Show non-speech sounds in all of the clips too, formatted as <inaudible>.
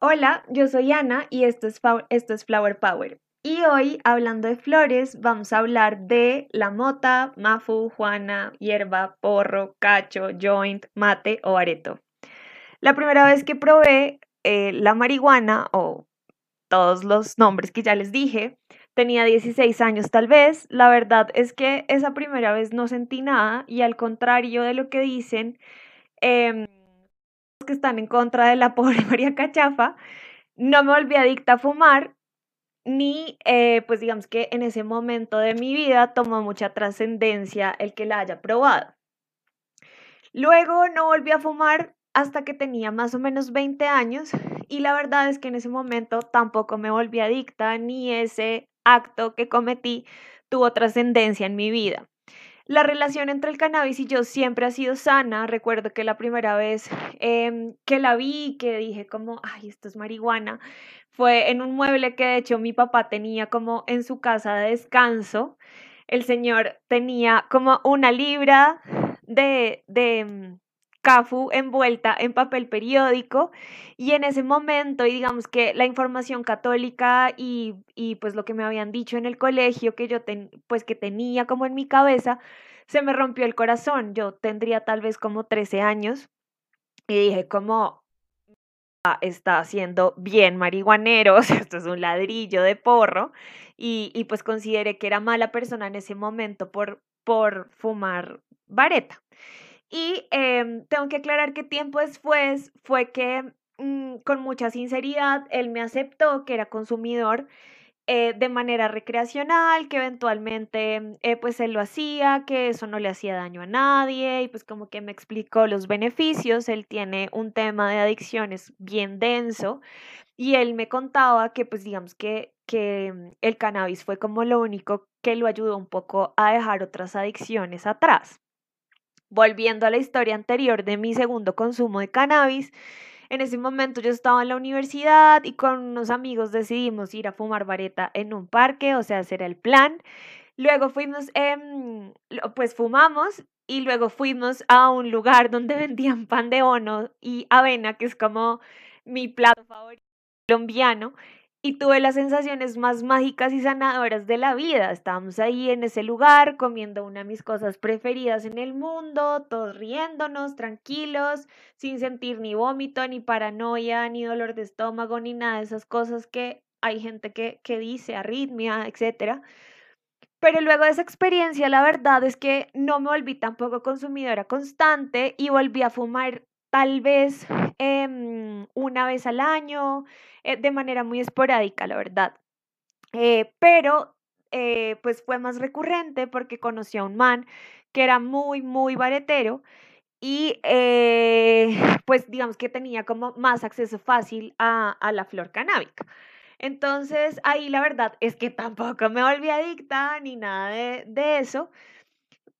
Hola, yo soy Ana y esto es, Flower Power. Y hoy, hablando de flores, vamos a hablar de la mota, mafu, juana, hierba, porro, cacho, joint, mate o areto. La primera vez que probé eh, la marihuana o todos los nombres que ya les dije, tenía 16 años tal vez. La verdad es que esa primera vez no sentí nada y al contrario de lo que dicen, eh, que están en contra de la <laughs> pobre María Cachafa, no me volví adicta a fumar, ni eh, pues digamos que en ese momento de mi vida tomó mucha trascendencia el que la haya probado. Luego no volví a fumar hasta que tenía más o menos 20 años y la verdad es que en ese momento tampoco me volví adicta ni ese acto que cometí tuvo trascendencia en mi vida. La relación entre el cannabis y yo siempre ha sido sana. Recuerdo que la primera vez em, que la vi, que dije como, ay, esto es marihuana, fue en un mueble que de hecho mi papá tenía como en su casa de descanso. El señor tenía como una libra de, de em, CAFU envuelta en papel periódico y en ese momento, y digamos que la información católica y, y pues lo que me habían dicho en el colegio que yo ten, pues que tenía como en mi cabeza, se me rompió el corazón. Yo tendría tal vez como 13 años y dije como está haciendo bien marihuanero, <laughs> o esto es un ladrillo de porro y, y pues consideré que era mala persona en ese momento por, por fumar vareta. Y em, tengo que aclarar que tiempo después fue que mm, con mucha sinceridad él me aceptó que era consumidor eh, de manera recreacional, que eventualmente eh, pues él lo hacía, que eso no le hacía daño a nadie y pues como que me explicó los beneficios. Él tiene un tema de adicciones bien denso y él me contaba que pues digamos que, que mm, el cannabis fue como lo único que lo ayudó un poco a dejar otras adicciones atrás. Volviendo a la historia anterior de mi segundo consumo de cannabis, en ese momento yo estaba en la universidad y con unos amigos decidimos ir a fumar vareta en un parque, o sea, hacer el plan. Luego fuimos, em, pues fumamos y luego fuimos a un lugar donde <laughs> vendían pan de ono y avena, que es como mi plato favorito colombiano y tuve las sensaciones más mágicas y sanadoras de la vida. Estábamos ahí en ese lugar comiendo una de mis cosas preferidas en el mundo, todos riéndonos, tranquilos, sin sentir ni vómito, ni paranoia, ni dolor de estómago, ni nada de esas cosas que hay gente que, que dice, arritmia, etc. Pero luego de esa experiencia, la verdad es que no me volví tampoco consumidora constante y volví a fumar tal vez em, una vez al año, eh, de manera muy esporádica, la verdad. Eh, pero eh, pues fue más recurrente porque conocí a un man que era muy, muy baretero y <laughs> pues digamos que tenía como más acceso fácil a, a la flor canábica. Entonces ahí la verdad es que tampoco me volví adicta ni nada de, de eso,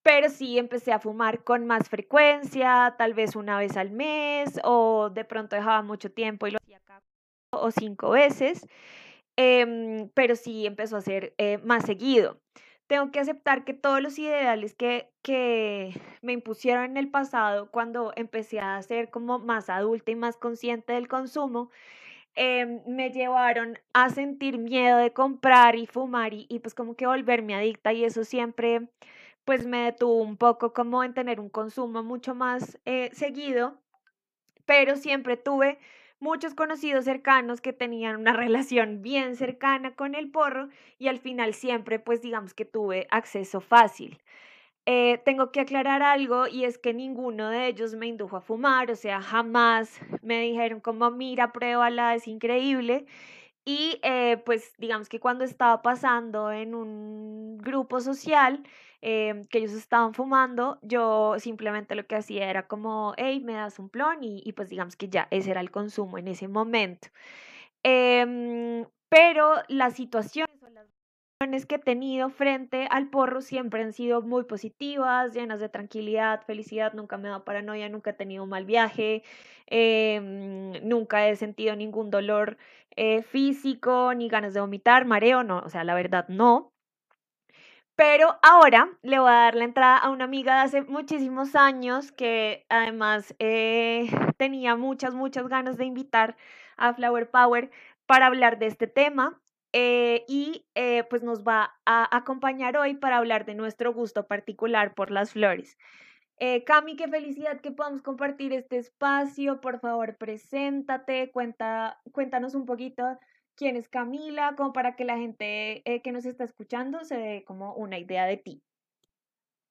pero sí empecé a fumar con más frecuencia, tal vez una vez al mes o de pronto dejaba mucho tiempo y lo hacía o cinco veces, em, pero sí empezó a ser eh, más seguido. Tengo que aceptar que todos los ideales que, que me impusieron en el pasado, cuando empecé a ser como más adulta y más consciente del consumo, em, me llevaron a sentir miedo de comprar y fumar y, y, pues como que volverme adicta y eso siempre pues me detuvo un poco como en tener un consumo mucho más eh, seguido, pero siempre tuve muchos conocidos cercanos que tenían una <laughs> relación bien cercana con el porro y al final siempre pues digamos que tuve acceso fácil. Eh, tengo que aclarar algo y es que ninguno de ellos me indujo a fumar, o sea, jamás me dijeron como mira, pruébala, es increíble. Y eh, pues digamos que cuando estaba pasando en un grupo social, Em, que ellos estaban fumando, yo simplemente lo que hacía era como, hey, me das un plon y, pues digamos que ya ese era el consumo en ese momento. Em, pero las situaciones las que he tenido frente al porro siempre han sido muy positivas, llenas de tranquilidad, felicidad, nunca me dado paranoia, nunca he tenido un mal viaje, em, nunca he sentido ningún dolor eh, físico, ni ganas de vomitar, mareo, no, o sea, la verdad no. Pero ahora le voy a dar la entrada a una amiga de hace muchísimos años que además eh, tenía muchas, muchas ganas de invitar a Flower Power para hablar de este tema. Eh, y eh, pues nos va a acompañar hoy para hablar de nuestro gusto particular por las flores. Cami, qué felicidad que podamos compartir este espacio. Por favor, preséntate, cuenta, cuéntanos un poquito quién es Camila, como para que la gente eh, que nos está escuchando se dé como una idea de ti.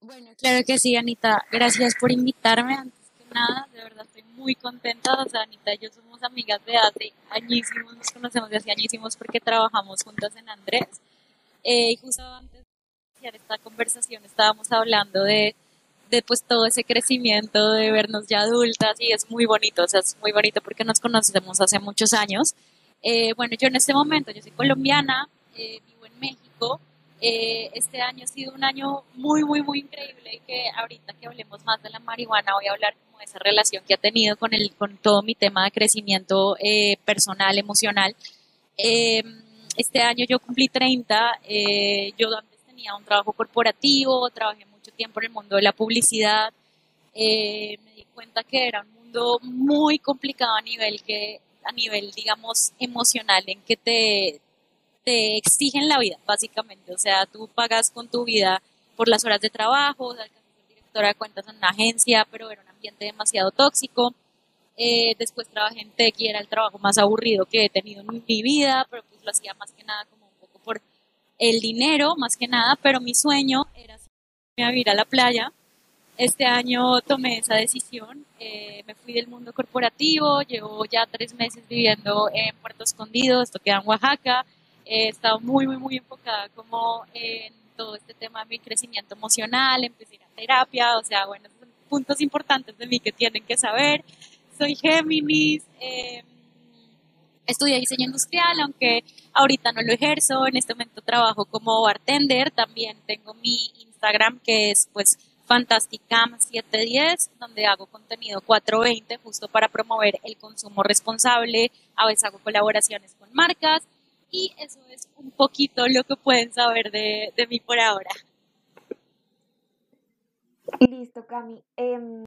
Bueno, claro que sí, Anita. Gracias por invitarme. Antes que nada, de verdad estoy muy contenta. O sea, Anita y yo somos amigas de hace añísimos, nos conocemos de hace añísimos porque trabajamos juntas en Andrés. Eh, y justo antes de iniciar esta conversación estábamos hablando de de pues todo ese crecimiento, de vernos ya adultas y es muy bonito, o sea, es muy bonito porque nos conocemos hace muchos años. Eh, bueno, yo en este momento, yo soy colombiana, eh, vivo en México, eh, este año ha sido un año muy, muy, muy increíble y que ahorita que hablemos más de la marihuana voy a hablar como de esa relación que ha tenido con, el, con todo mi tema de crecimiento personal, emocional. este año yo cumplí 30, yo antes tenía un trabajo corporativo, trabajé tiempo en el mundo de la publicidad, eh, me di cuenta que era un mundo muy complicado a nivel que a nivel digamos emocional en que te te exigen la vida básicamente o sea tú pagas con tu vida por las horas de trabajo ser directora de cuentas en una agencia pero era un ambiente demasiado tóxico eh, después trabajé en tech y era el trabajo más aburrido que he tenido en mi vida pero pues lo hacía más que nada como un poco por el dinero más que nada pero mi sueño era a vivir a la playa. Este año tomé esa decisión, eh, me fui del mundo corporativo, llevo ya tres meses viviendo en Puerto Escondido, esto queda en Oaxaca, he estado muy, muy, muy enfocada como en todo este tema de mi crecimiento emocional, empecé a terapia, o sea, bueno, son puntos importantes de mí que tienen que saber. Soy Géminis, eh, estudié diseño industrial, aunque ahorita no lo ejerzo, en este momento trabajo como bartender, también tengo mi Instagram que es pues Fantasticam710, donde hago contenido 420 justo para promover el consumo responsable, a veces hago colaboraciones con marcas y eso es un poquito lo que pueden saber de, de mí por ahora. Listo, Cami. Em,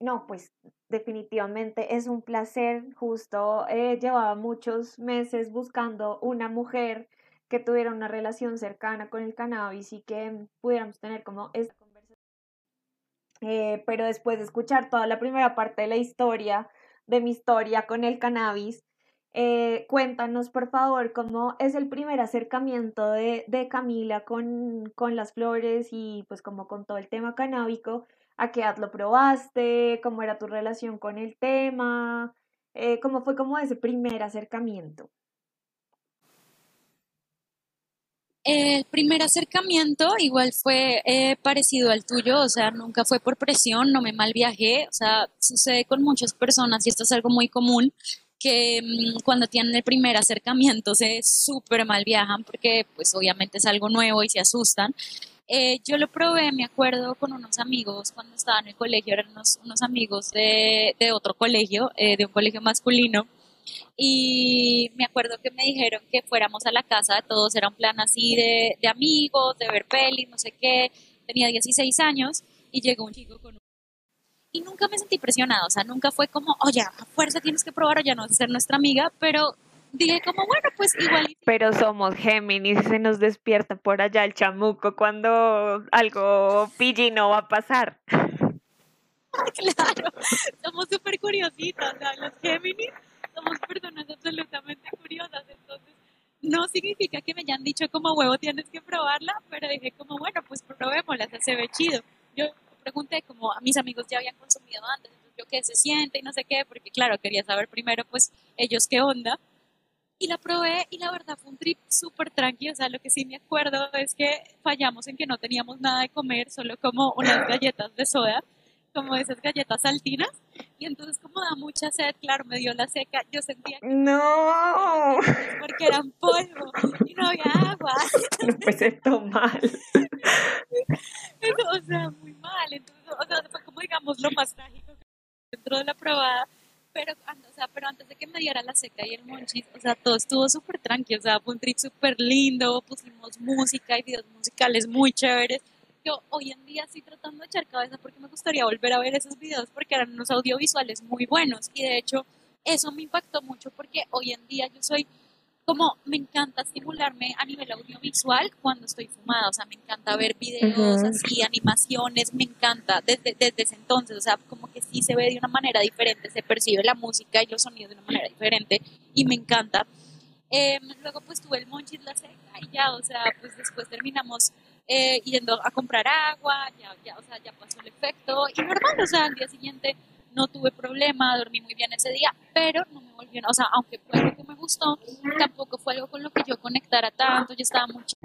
no, pues definitivamente es un placer. Justo eh, llevaba muchos meses buscando una mujer que tuviera una relación cercana con el cannabis y que pudiéramos tener como esta. Eh, pero después de escuchar toda la primera parte de la historia, de mi historia con el cannabis, eh, cuéntanos, por favor, cómo es el primer acercamiento de, Camila con, las flores y pues como con todo el tema canábico. ¿A qué edad lo probaste? ¿Cómo era tu relación con el tema? Eh, ¿Cómo fue como ese primer acercamiento? El primer acercamiento igual fue eh, parecido al tuyo, o sea, nunca fue por presión, no me mal viajé, o sea, sucede con muchas personas y esto es algo muy común, que mm, cuando tienen el primer acercamiento se súper mal viajan porque pues obviamente es algo nuevo y se asustan. Eh, yo lo probé, me acuerdo, con unos amigos cuando estaba en el colegio, eran unos, amigos de, de, otro colegio, eh, de un colegio masculino, y me acuerdo que me dijeron que fuéramos a la casa de todos, era un plan así de, de amigos, de ver pelis, no sé qué, tenía 16 años, y llegó un chico con un y nunca me sentí presionada, o sea, nunca fue como, oye, a fuerza tienes que probar o ya no vas a ser nuestra amiga, pero dije como, bueno, pues igual. Pero somos Géminis y se nos despierta por allá el chamuco cuando algo PG no va a pasar. <laughs> claro, somos súper curiositas, o los Géminis somos personas absolutamente curiosas, entonces no significa que me hayan dicho como huevo tienes que probarla, pero dije como, bueno, pues probémosla, se ve chido. Yo pregunté como a mis amigos ya habían consumido antes, yo qué se siente y no sé qué, porque claro, quería saber primero pues ellos qué onda. Y la probé y la verdad fue un trip súper tranquilo, o sea, lo que sí me acuerdo es que fallamos en que no teníamos nada de comer, solo como unas galletas de soda, como esas galletas saltinas. Y entonces como da mucha sed, claro, me dio la seca, yo sentía que... No. <laughs> Porque eran polvo y no había agua. <laughs> No puede ser mal. <laughs> o sea, muy mal. Entonces, o sea, fue como digamos lo más trágico dentro de la probada. pero, o sea, pero antes de que me diera la seca y el monchis, o sea, todo estuvo súper tranquilo, o sea, fue un trip súper lindo, pusimos música y videos musicales muy chéveres. Yo hoy en día estoy tratando de echar cabeza porque me gustaría volver a ver esos videos porque eran unos audiovisuales muy buenos. Y de hecho eso me impactó mucho porque hoy en día yo soy como me encanta estimularme a nivel audiovisual cuando estoy fumada, o sea, me encanta ver videos así, animaciones, me encanta desde, desde ese entonces, o sea, como que sí se ve de una manera diferente, se percibe la música y los sonidos de una manera diferente y me encanta. Em, luego pues tuve el Monchis La Seca y ya, o sea, pues después terminamos eh, yendo a comprar agua, ya, ya, o sea, ya pasó el efecto y normal, o sea, al día siguiente no tuve problema, dormí muy bien ese día, pero no me volvió, o sea, aunque fue algo que me gustó, tampoco fue algo con lo que yo conectara tanto, yo estaba mucho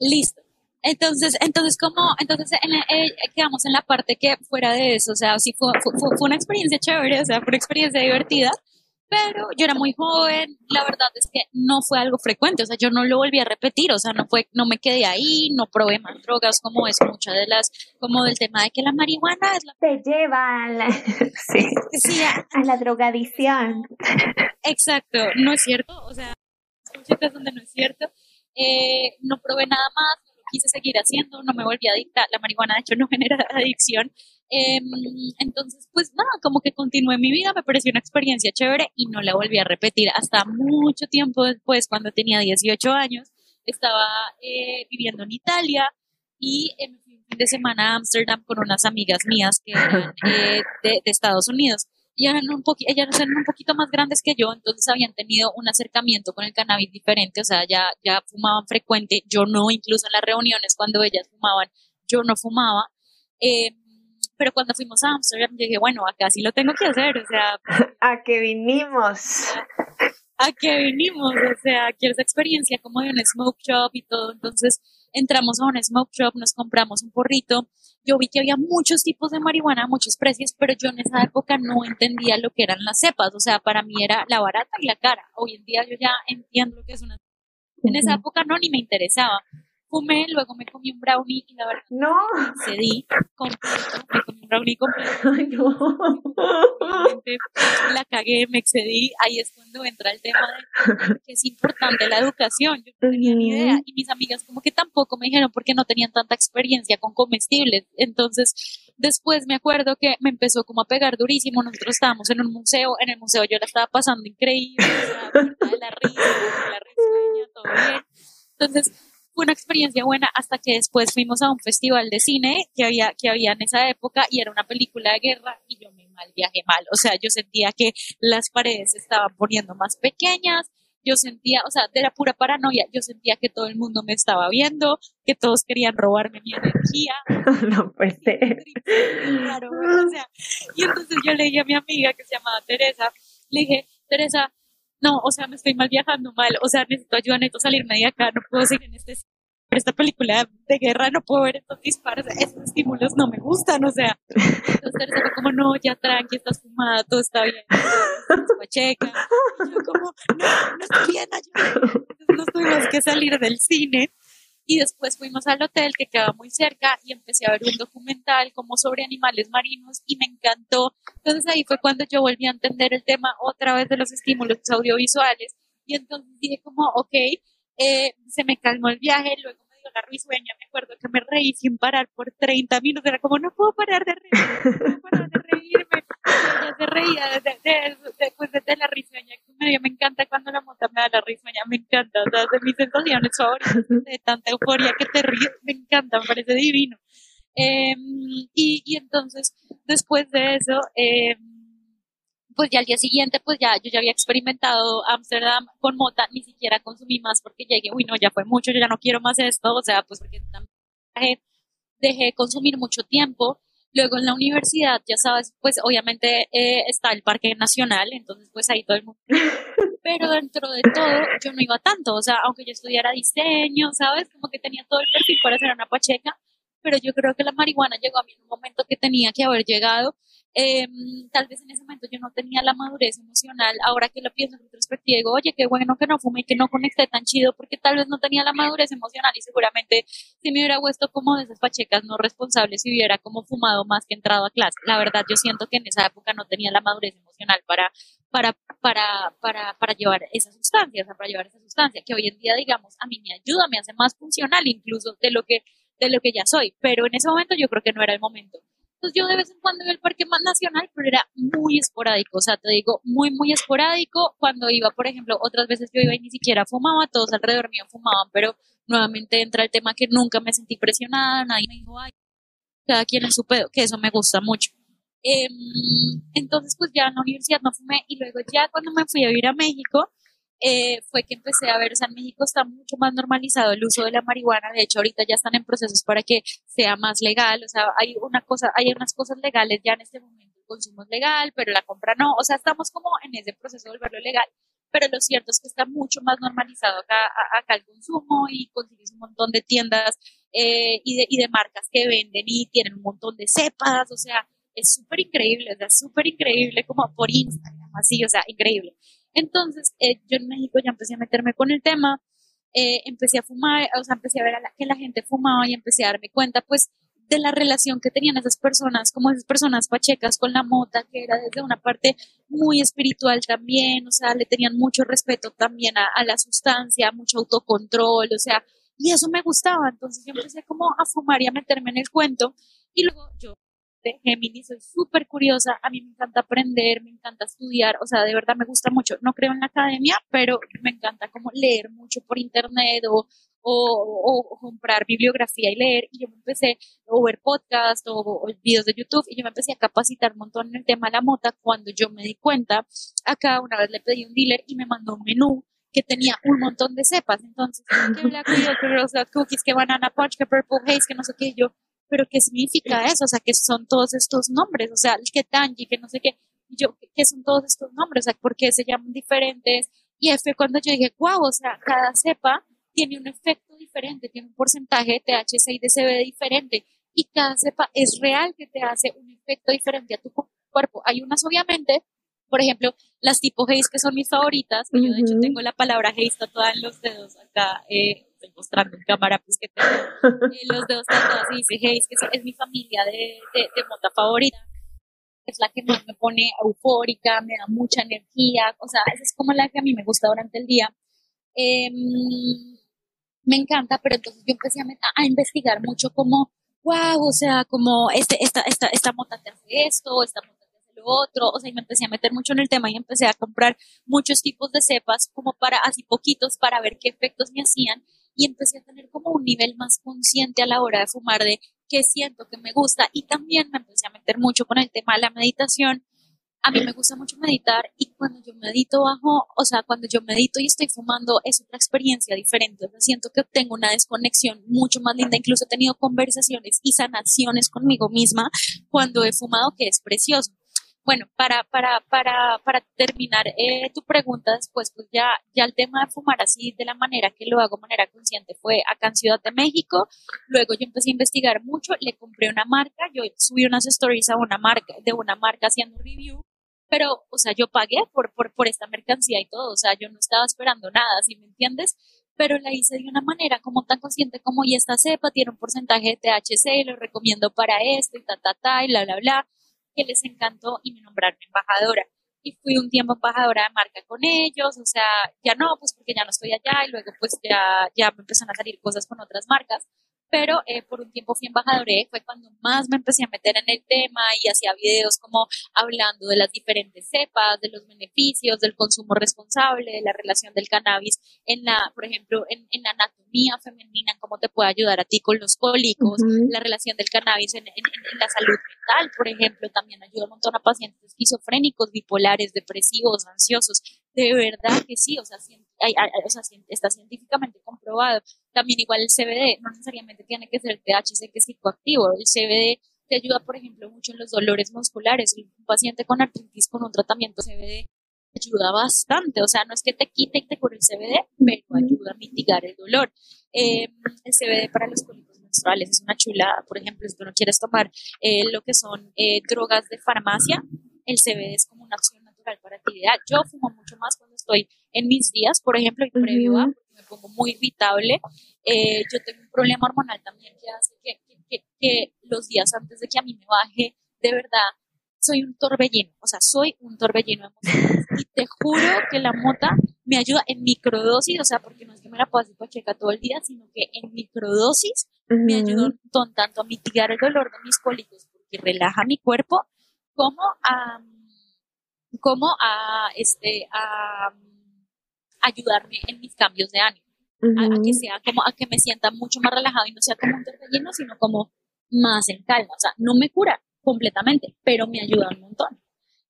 listo. Entonces, entonces como, entonces eh, quedamos en la parte que fuera de eso, o sea, sí fue, fue, fue una experiencia chévere, o sea, fue una experiencia divertida, pero yo era muy joven, la verdad es que no fue algo frecuente, o sea, yo no lo volví a repetir, o sea, no fue, no me quedé ahí, no probé más drogas como es muchas de las, como del tema de que la marihuana es la... Te lleva a la, <laughs> sí, a, la drogadicción. Exacto, no es cierto, o sea, muchas donde no es cierto, eh, no probé nada más, quise seguir haciendo, no me volví adicta, la marihuana de hecho no <laughs> genera adicción, em, entonces pues nada, como que continué mi vida, me pareció una experiencia chévere y no la volví a repetir hasta mucho tiempo después, cuando tenía 18 años, estaba eh, viviendo en Italia y me fui un fin de semana a Ámsterdam con unas amigas mías que eran <laughs> eh, de Estados Unidos y eran un ellas eran un poquito más grandes que yo, entonces habían tenido un acercamiento con el cannabis diferente, o sea, ya, ya fumaban frecuente, yo no, incluso en las reuniones cuando ellas fumaban, yo no fumaba. Eh, pero cuando fuimos a Amsterdam, dije, bueno, acá sí lo tengo que hacer, o sea... <laughs> ¿A qué vinimos? ¿A qué vinimos? O sea, quiero esa experiencia como de un smoke shop y todo, entonces entramos a un smoke shop, nos compramos un porrito, yo vi que había muchos tipos de marihuana, muchos precios, pero yo en esa época no entendía lo que eran las cepas, o sea, para mí era la barata y la cara. Hoy en día yo ya entiendo lo que es una... En esa época no, ni me interesaba fumé, luego me comí un brownie y la verdad no. cedí completo, me comí un brownie completo. <laughs> Ay, no. La cagué, me excedí, ahí es cuando entra el tema de que es importante la educación, yo no tenía ni idea. Y mis amigas como que tampoco me dijeron porque no tenían tanta experiencia con comestibles, entonces después me acuerdo que me empezó como a pegar durísimo, nosotros estábamos en un museo, en el museo yo la estaba pasando increíble, la risa, la reseña, todo bien, entonces fue una experiencia buena hasta que después fuimos a un festival de cine que había, que había en esa época y era una película de guerra y yo me mal viajé mal. O sea, yo sentía que las paredes se estaban poniendo más pequeñas, yo sentía, o sea, de la pura paranoia, yo sentía que todo el mundo me estaba viendo, que todos querían robarme mi energía. <laughs> No puede ser. Claro, o sea, y entonces yo le dije a mi amiga que se llamaba Teresa, le dije, Teresa, no, o sea, me estoy mal viajando mal, o sea, necesito ayuda, necesito salirme de acá, no puedo seguir en este esta película de guerra no puedo ver estos disparos, estos estímulos no me gustan, o sea, entonces fue como, no, ya tranqui, estás fumada, todo está bien, <laughs> pacheca, yo como, no, no estoy bien. Entonces nos tuvimos que salir del cine, y después fuimos al hotel que quedaba muy cerca y empecé a ver un documental como sobre animales marinos y me encantó. Entonces ahí fue cuando yo volví a entender el tema otra vez de los estímulos audiovisuales y entonces dije como, ok, eh, se me calmó el viaje, luego la risueña, me acuerdo que me reí sin parar por 30 minutos, era como, no puedo parar de reírme, no puedo parar de reírme, ella se reía después de, la risueña que me dio, me encanta cuando la mota me da la risueña, me encanta, o sea, de mis sensaciones favoritas, <laughs> de tanta euforia que te ríes, me encanta, me parece divino. Eh, y, y entonces, después de eso, eh, pues ya al día siguiente, pues ya yo ya había experimentado Ámsterdam con mota, ni siquiera consumí más porque llegué, uy, no, ya fue mucho, yo ya no quiero más esto, o sea, pues porque también dejé, de consumir mucho tiempo. Luego en la universidad, ya sabes, pues obviamente eh, está el Parque Nacional, entonces pues ahí todo el mundo. <laughs> Pero dentro de todo, yo no iba tanto, o sea, aunque yo estudiara diseño, ¿sabes? Como que tenía todo el perfil para ser una pacheca, pero yo creo que la marihuana llegó a mí en un momento que tenía que haber llegado Em, tal vez en ese momento yo no tenía la madurez emocional, ahora que lo pienso en retrospectiva, digo, oye, qué bueno que no fumé y que no conecté tan chido, porque tal vez no tenía la madurez emocional y seguramente si me hubiera puesto como de esas pachecas no responsables, si hubiera como fumado más que entrado a clase. La verdad, yo siento que en esa época no tenía la madurez emocional para, para, para, para, para llevar esa sustancia, o sea, para llevar esa sustancia, que hoy en día, digamos, a mí me ayuda, me hace más funcional incluso de lo que de lo que ya soy, pero en ese momento yo creo que no era el momento. Entonces yo de vez en cuando iba al Parque Nacional, pero era muy esporádico, o sea, te digo, muy, muy esporádico. Cuando iba, por ejemplo, otras veces yo iba y ni siquiera fumaba, todos alrededor mío fumaban, pero nuevamente entra el tema que nunca me sentí presionada, nadie me dijo, ay, cada quien es su pedo, que eso me gusta mucho. Em, entonces, pues ya en la universidad no fumé y luego ya cuando me fui a vivir a México, eh, fue que empecé a ver, o sea, en México está mucho más normalizado el uso de la marihuana, de hecho ahorita ya están en procesos para que sea más legal, o sea, hay una cosa, hay unas cosas legales ya en este momento, el consumo es legal, pero la compra no, o sea, estamos como en ese proceso de volverlo legal, pero lo cierto es que está mucho más normalizado acá, el consumo y consigues un montón de tiendas eh, y, de, y de marcas que venden y tienen un montón de cepas, o sea, es súper increíble, o sea, súper increíble como por Instagram, así, o sea, increíble. Entonces, eh, yo en México ya empecé a meterme con el tema, eh, empecé a fumar, o sea, empecé a ver que la gente fumaba y empecé a darme cuenta, pues, de la relación que tenían esas personas, como esas personas pachecas con la mota, que era desde una parte muy espiritual también, o sea, le tenían mucho respeto también a, a la sustancia, mucho autocontrol, o sea, y eso me gustaba, entonces yo empecé como a fumar y a meterme en el cuento, y luego yo de Géminis, soy súper curiosa, a mí me encanta aprender, me encanta estudiar, o sea, de verdad me gusta mucho. No creo en la academia, pero me encanta como leer mucho por internet o, o, comprar bibliografía y leer. Y yo me empecé a ver podcast o, o, videos de YouTube y yo me empecé a capacitar un montón en el tema de la mota. Cuando yo me di cuenta, acá una vez le pedí un dealer y me mandó un menú que tenía un montón de cepas. Entonces, que black que cookies, que banana punch, que purple haze, que no sé qué. Yo, pero ¿qué significa eso? O sea, ¿qué son todos estos nombres? O sea, el que tangi, que no sé qué, yo, ¿qué son todos estos nombres? O sea, ¿por qué se llaman diferentes? Y fue cuando yo dije, wow, o sea, cada cepa tiene un efecto diferente, tiene un porcentaje de THC y de CBD diferente, y cada cepa es real que te hace un efecto diferente a tu cuerpo. Hay unas, obviamente, por ejemplo, las tipo Haze, que son mis favoritas, yo de hecho tengo la palabra Haze tatuada en los dedos acá, eh, estoy mostrando en cámara, pues que tengo eh, los dedos tatuados y dice Haze, que es, mi familia de, de, de mota favorita es la que más me pone eufórica, me da mucha energía, o sea, esa es como la que a mí me gusta durante el día. Em, me encanta, pero entonces yo empecé a, a, investigar mucho como, wow, o sea, como este, esta, esta, esta mota te hace esto, esta mota te hace lo otro, o sea, y me empecé a meter mucho en el tema y empecé a comprar muchos tipos de cepas como para, así poquitos, para ver qué efectos me hacían y empecé a tener como un nivel más consciente a la hora de fumar de qué siento que me gusta y también me empecé a meter mucho con el tema de la meditación. A mí me gusta mucho meditar y cuando yo medito bajo, o sea, cuando yo medito y estoy fumando es otra experiencia diferente. O siento que obtengo una desconexión mucho más linda. Incluso he tenido conversaciones y sanaciones conmigo misma cuando he fumado, que es precioso. Bueno, para, para, para, para terminar eh, tu pregunta después, pues ya, ya el tema de fumar así de la manera que lo hago de manera consciente fue acá en Ciudad de México. Luego yo empecé a investigar mucho, le compré una marca, yo subí unas stories a una marca, de una marca haciendo review, pero, o sea, yo pagué por, por, por esta mercancía y todo, o sea, yo no estaba esperando nada, ¿sí me entiendes? Pero la hice de una manera como tan consciente como, y esta cepa tiene un porcentaje de THC, lo recomiendo para esto y ta, ta, ta, y bla, bla, bla que les encantó y me nombraron embajadora. Y fui un tiempo embajadora de marca con ellos, o sea, ya no, pues porque ya no estoy allá y luego pues ya, ya me empezaron a salir cosas con otras marcas pero eh, por un tiempo fui embajadora, fue cuando más me empecé a meter en el tema y hacía videos como hablando de las diferentes cepas, de los beneficios, del consumo responsable, de la relación del cannabis en la, por ejemplo, en, en la anatomía femenina, cómo te puede ayudar a ti con los cólicos, la relación del cannabis en, en, la salud mental, por ejemplo, también ayuda un montón a pacientes esquizofrénicos, bipolares, depresivos, ansiosos, de verdad que sí, o sea, o sea, está científicamente comprobado. También igual el CBD, no necesariamente tiene que ser THC que es psicoactivo. El CBD te ayuda, por ejemplo, mucho en los dolores musculares. Un paciente con artritis con un tratamiento CBD ayuda bastante. O sea, no es que te quite y te cure el CBD, pero ayuda a mitigar el dolor. Eh, el CBD para los cólicos menstruales, es una chulada. Por ejemplo, si tú no quieres tomar eh, lo que son eh, drogas de farmacia, el CBD es como una opción natural para ti. Yo fumo mucho más cuando estoy en mis días, por ejemplo, y previo a, me pongo muy irritable. Eh, yo tengo un problema hormonal también que hace que, que, que los días antes de que a mí me baje, de verdad, soy un torbellino, o sea, soy un torbellino emocional. Y te juro que la mota me ayuda en microdosis, o sea, porque no es que me la pueda pacheca todo el día, sino que en microdosis me ayuda un montón, tanto a mitigar el dolor de mis cólicos, porque relaja mi cuerpo, como a, como a, este, a, ayudarme en mis cambios de ánimo. a, que sea como a que me sienta mucho más relajado y no sea como un torbellino, sino como más en calma. O sea, no me cura, completamente, pero me ayuda un montón.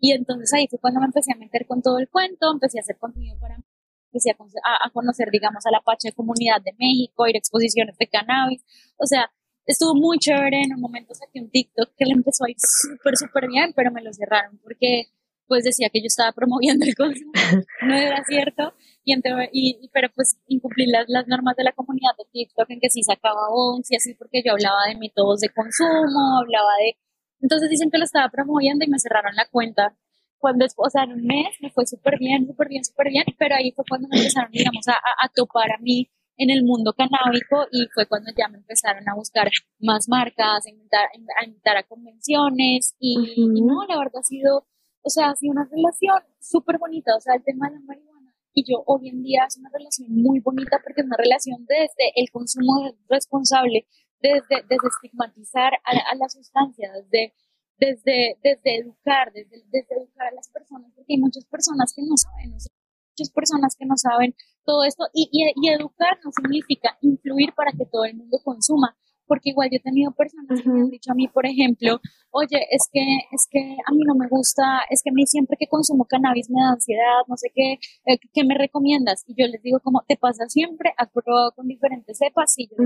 Y entonces ahí fue cuando me empecé a meter con todo el cuento, empecé a hacer contenido para mí, empecé a, conocer, digamos, a la Pacha de Comunidad de México, ir a exposiciones de cannabis. O sea, estuvo muy chévere. En un momento saqué un TikTok que le empezó a ir súper, súper bien, pero me lo cerraron porque pues decía que yo estaba promoviendo el consumo. <laughs> No era cierto. Y, y, pero pues incumplí las, las, normas de la comunidad de TikTok en que sí sacaba 11 y así porque yo hablaba de métodos de consumo, hablaba de entonces dicen que lo estaba promoviendo y me cerraron la cuenta. Cuando, o sea, en un mes me fue súper bien, súper bien, súper bien, pero ahí fue cuando me empezaron, digamos, a, a, topar a mí en el mundo canábico y fue cuando ya me empezaron a buscar más marcas, a invitar a, invitar a convenciones y, no, la verdad ha sido, o sea, ha sido una relación súper bonita, o sea, el tema de la marihuana y yo hoy en día es una relación muy bonita porque es una relación desde el consumo responsable desde, desde estigmatizar a, la sustancia, desde, desde, desde educar, desde, desde educar a las personas, porque hay muchas personas que no saben, muchas personas que no saben todo esto, y, y, educar no significa influir para que todo el mundo consuma, porque igual yo he tenido personas que me han dicho a mí, por ejemplo, oye, es que, es que a mí no me gusta, es que a mí siempre que consumo cannabis me da ansiedad, no sé qué, eh, ¿qué me recomiendas? Y yo les digo como, te pasa siempre, has probado con diferentes cepas, y yo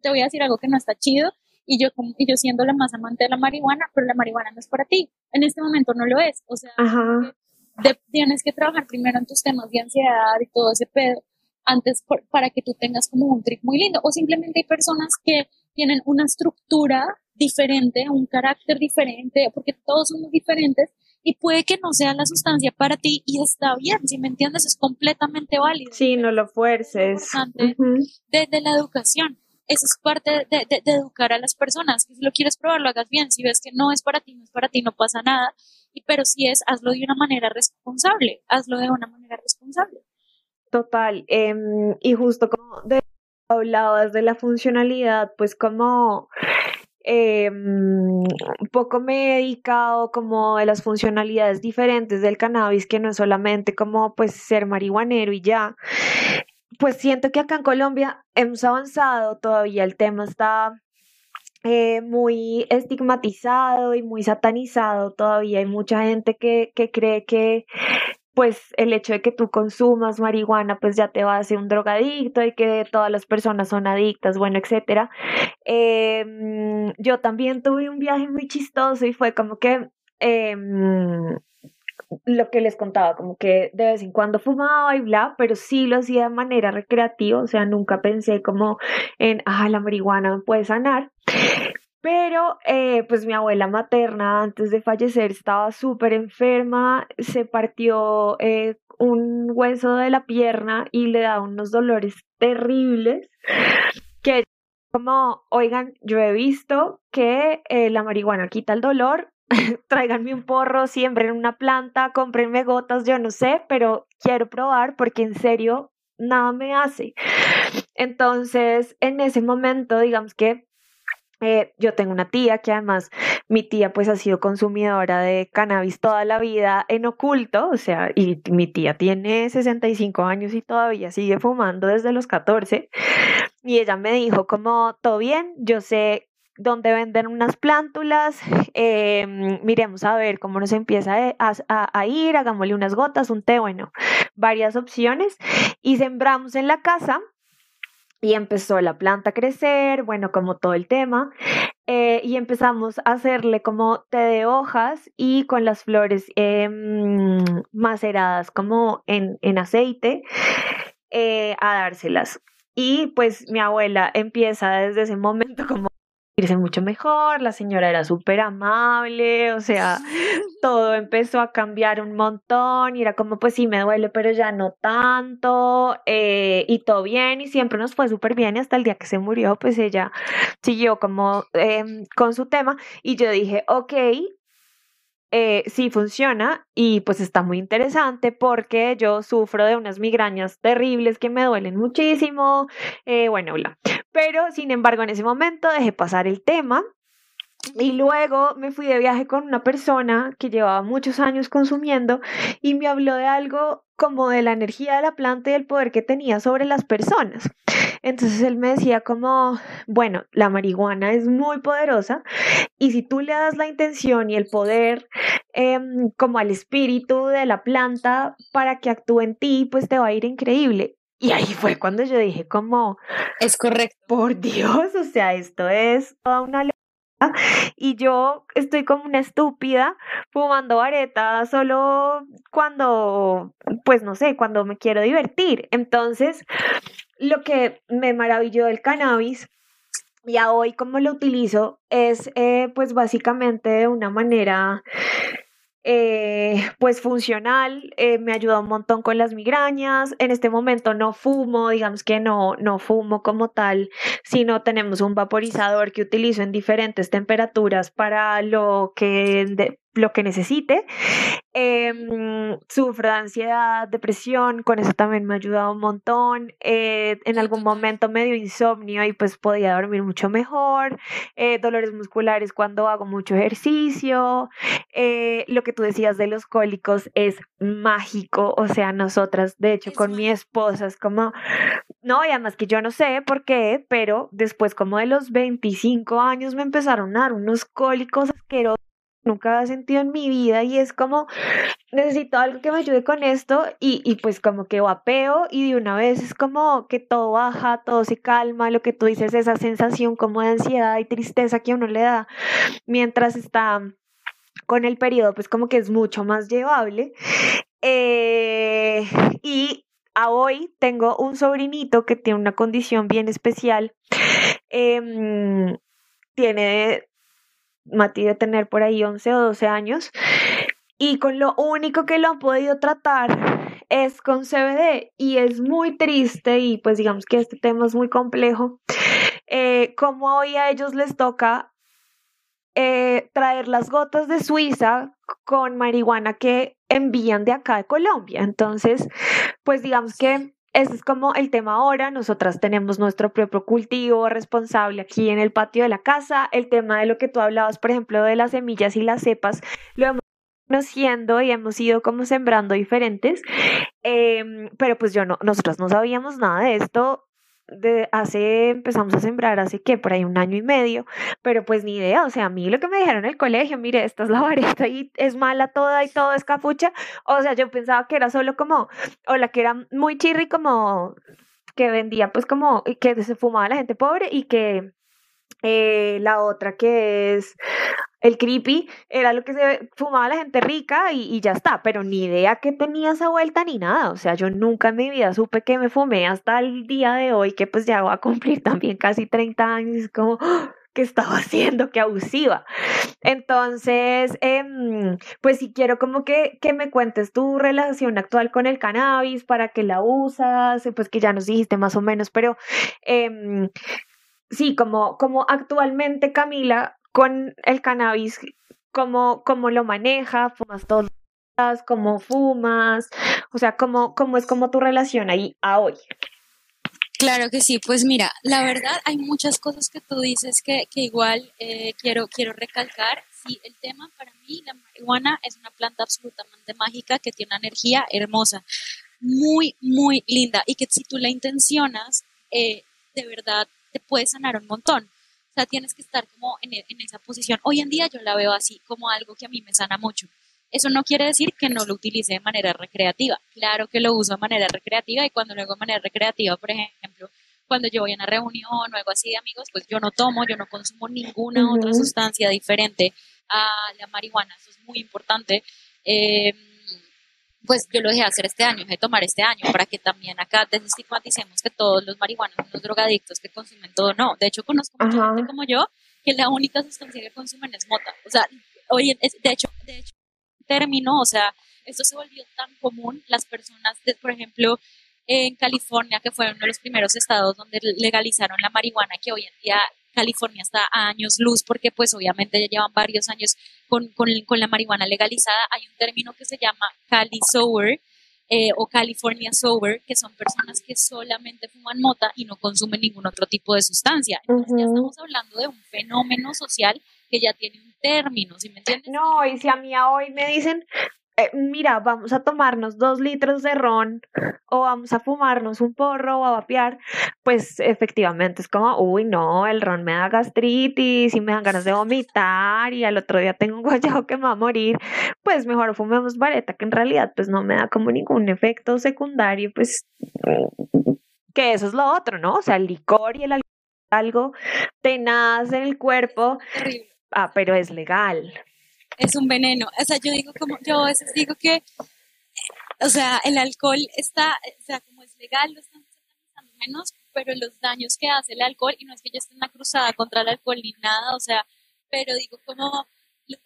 te voy a decir algo que no está chido y yo, y yo siendo la más amante de la marihuana, pero la marihuana no es para ti. En este momento no lo es. O sea, tienes que trabajar primero en tus temas de ansiedad y todo ese pedo antes para que tú tengas como un trick muy lindo. O simplemente hay personas que tienen una estructura diferente, un carácter diferente, porque todos somos diferentes y puede que no sea la sustancia para ti y está bien, si me entiendes, es completamente válido. Sí, no lo fuerces. desde la educación eso es parte de, educar a las personas, que si lo quieres probar, lo hagas bien, si ves que no es para ti, no es para ti, no pasa nada, y, pero si es, hazlo de una manera responsable, hazlo de una manera responsable. Total, em, y justo como de, hablabas de la funcionalidad, pues como un poco me he dedicado como de las funcionalidades diferentes del cannabis, que no es solamente como pues ser marihuanero y ya, pues siento que acá en Colombia hemos avanzado, todavía el tema está eh, muy estigmatizado y muy satanizado, todavía hay mucha gente que, que cree que pues el hecho de que tú consumas marihuana pues ya te va a hacer un drogadicto y que todas las personas son adictas, bueno, etcétera. Em, yo también tuve un viaje muy chistoso y fue como que em, lo que les contaba, como que de vez en cuando fumaba y bla, pero sí lo hacía de manera recreativa, o sea, nunca pensé como en, ah, la marihuana me puede sanar. Pero eh, pues mi abuela materna antes de fallecer estaba súper enferma, se partió eh, un hueso de la pierna y le da unos dolores terribles que como, oigan, yo he visto que eh, la marihuana quita el dolor, <laughs> tráiganme un porro, siembren una planta, cómprenme gotas, yo no sé, pero quiero probar porque en serio nada me hace. Entonces, en ese momento, digamos que eh, yo tengo una tía que además mi tía pues ha sido consumidora de cannabis toda la vida en oculto, o sea, y mi tía tiene 65 años y todavía sigue fumando desde los 14. Y ella me dijo como, todo bien, yo sé donde venden unas plántulas, em, miremos a ver cómo nos empieza a, ir, hagámosle unas gotas, un té, bueno, varias opciones y sembramos en la casa y empezó la planta a crecer, bueno, como todo el tema, eh, y empezamos a hacerle como té de hojas y con las flores em, maceradas como en, aceite eh, a dárselas. Y pues mi abuela empieza desde ese momento como irse mucho mejor, la señora era súper amable, o sea, <laughs> todo empezó a cambiar un montón y era como, pues sí, me duele, pero ya no tanto, eh, y todo bien, y siempre nos fue súper bien, y hasta el día que se murió, pues ella siguió como em, con su tema, y yo dije, ok, eh, sí funciona y pues está muy interesante porque yo sufro de unas migrañas terribles que me duelen muchísimo, eh, bueno, bla. Pero sin embargo en ese momento dejé pasar el tema y luego me fui de viaje con una persona que llevaba muchos años consumiendo y me habló de algo como de la energía de la planta y el poder que tenía sobre las personas. Entonces él me decía como, bueno, la marihuana es muy poderosa y si tú le das la intención y el poder em, como al espíritu de la planta para que actúe en ti, pues te va a ir increíble. Y ahí fue cuando yo dije como, es correcto. Por Dios, o sea, esto es toda una y yo estoy como una estúpida fumando vareta solo cuando, pues no sé, cuando me quiero divertir. Entonces, lo que me maravilló del cannabis y a hoy como lo utilizo es eh, pues básicamente de una manera eh, <laughs> pues funcional, eh, me ayuda un montón con las migrañas. En este momento no fumo, digamos que no, no fumo como tal, sino tenemos un vaporizador que utilizo en diferentes temperaturas para lo que lo que necesite. Em, sufro de ansiedad, depresión, con eso también me ha ayudado un montón. Eh, en algún momento me dio insomnio y pues podía dormir mucho mejor. Eh, dolores musculares cuando hago mucho ejercicio. Eh, lo que tú decías de los cólicos es mágico. O sea, nosotras, de hecho, con mi esposa es como, no, y además que yo no sé por qué, pero después como de los 25 años me empezaron a dar unos cólicos asquerosos nunca había sentido en mi vida y es como necesito algo que me ayude con esto y, y pues como que vapeo y de una vez es como que todo baja, todo se calma, lo que tú dices, esa sensación como de ansiedad y tristeza que uno le da mientras está con el periodo, pues como que es mucho más llevable. Eh, y a hoy tengo un sobrinito que tiene una condición bien especial. Em, tiene Mati de tener por ahí 11 o 12 años. Y con lo único que lo han podido tratar es con CBD. Y es muy triste y pues digamos que este tema es muy complejo. Eh, como hoy a ellos les toca eh, traer las gotas de Suiza con marihuana que envían de acá de Colombia. Entonces, pues digamos que ese es como el tema ahora. Nosotras tenemos nuestro propio cultivo responsable aquí en el patio de la casa. El tema de lo que tú hablabas, por ejemplo, de las semillas y las cepas, lo hemos conociendo y hemos ido como sembrando diferentes. Em, pero pues yo no, nosotros no sabíamos nada de esto de hace, empezamos a sembrar hace que por ahí un año y medio, pero pues ni idea, o sea, a mí lo que me dijeron en el colegio, mire, esta es la <laughs> vareta y es mala toda y todo es capucha, o sea, yo pensaba que era solo como, o la que era muy chirri como que vendía pues como que se fumaba la gente pobre y que eh, la otra que es el creepy era lo que se fumaba la gente rica y, ya está, pero ni idea que tenía esa vuelta ni nada. O sea, yo nunca en mi vida supe que me fumé hasta el día de hoy, que pues ya voy a cumplir <laughs> también casi 30 años. Como, ¡ah! ¿qué estaba haciendo? Qué abusiva. Entonces, em, pues si quiero como que, que me cuentes tu relación actual con el cannabis, para qué la usas, pues que ya nos dijiste más o menos, pero em, sí, como, como actualmente Camila con el cannabis, cómo, cómo lo maneja, fumas todos cómo fumas, o sea, cómo, cómo es como tu relación ahí a hoy. Claro que sí, pues mira, la verdad hay muchas cosas que tú dices que, que igual eh, quiero, quiero recalcar. Sí, el tema para mí, la marihuana es una planta absolutamente mágica que tiene una energía hermosa, muy, muy linda y que si tú la intencionas, eh, de verdad te puede sanar un montón. O sea, tienes que estar como en, en, esa posición. Hoy en día yo la veo así, como algo que a mí me sana mucho. Eso no quiere decir que no lo utilice de manera recreativa. Claro que lo uso de manera recreativa y cuando lo hago de manera recreativa, por ejemplo, cuando yo voy a una reunión o algo así de amigos, pues yo no tomo, yo no consumo ninguna otra sustancia diferente a la marihuana. Eso es muy importante. Eh, pues yo lo dejé hacer este año, dejé tomar este año, para que también acá desestigmaticemos que todos los marihuanos son los drogadictos que consumen todo. No, de hecho conozco mucha gente como yo que la única sustancia que consumen es mota. O sea, hoy, de hecho, de hecho, término, o sea, esto se volvió tan común, las personas, por ejemplo, en California, que fue uno de los primeros estados donde legalizaron la marihuana, que hoy en día California está a años luz porque pues obviamente ya llevan varios años con, con, con la marihuana legalizada. Hay un término que se llama Cali Sober eh, o California Sober, que son personas que solamente fuman mota y no consumen ningún otro tipo de sustancia. Entonces ya estamos hablando de un fenómeno social que ya tiene un término, ¿sí me entiendes? No, y si a mí hoy me dicen, eh, mira, vamos a tomarnos dos litros de ron o vamos a fumarnos un porro o a vapear, pues efectivamente es como, uy, no, el ron me da gastritis y me dan ganas de vomitar y al otro día tengo un guayabo que me va a morir, pues mejor fumemos vareta, que en realidad pues no me da como ningún efecto secundario, pues que eso es lo otro, ¿no? O sea, el licor y el alcohol algo tenaz en el cuerpo, ah, pero es legal es un veneno. O sea, yo digo como, yo a veces digo que, o sea, el alcohol está, o sea, como es legal, lo están satanizando menos, pero los daños que hace el alcohol, y no es que yo esté en una cruzada contra el alcohol ni nada, o sea, pero digo como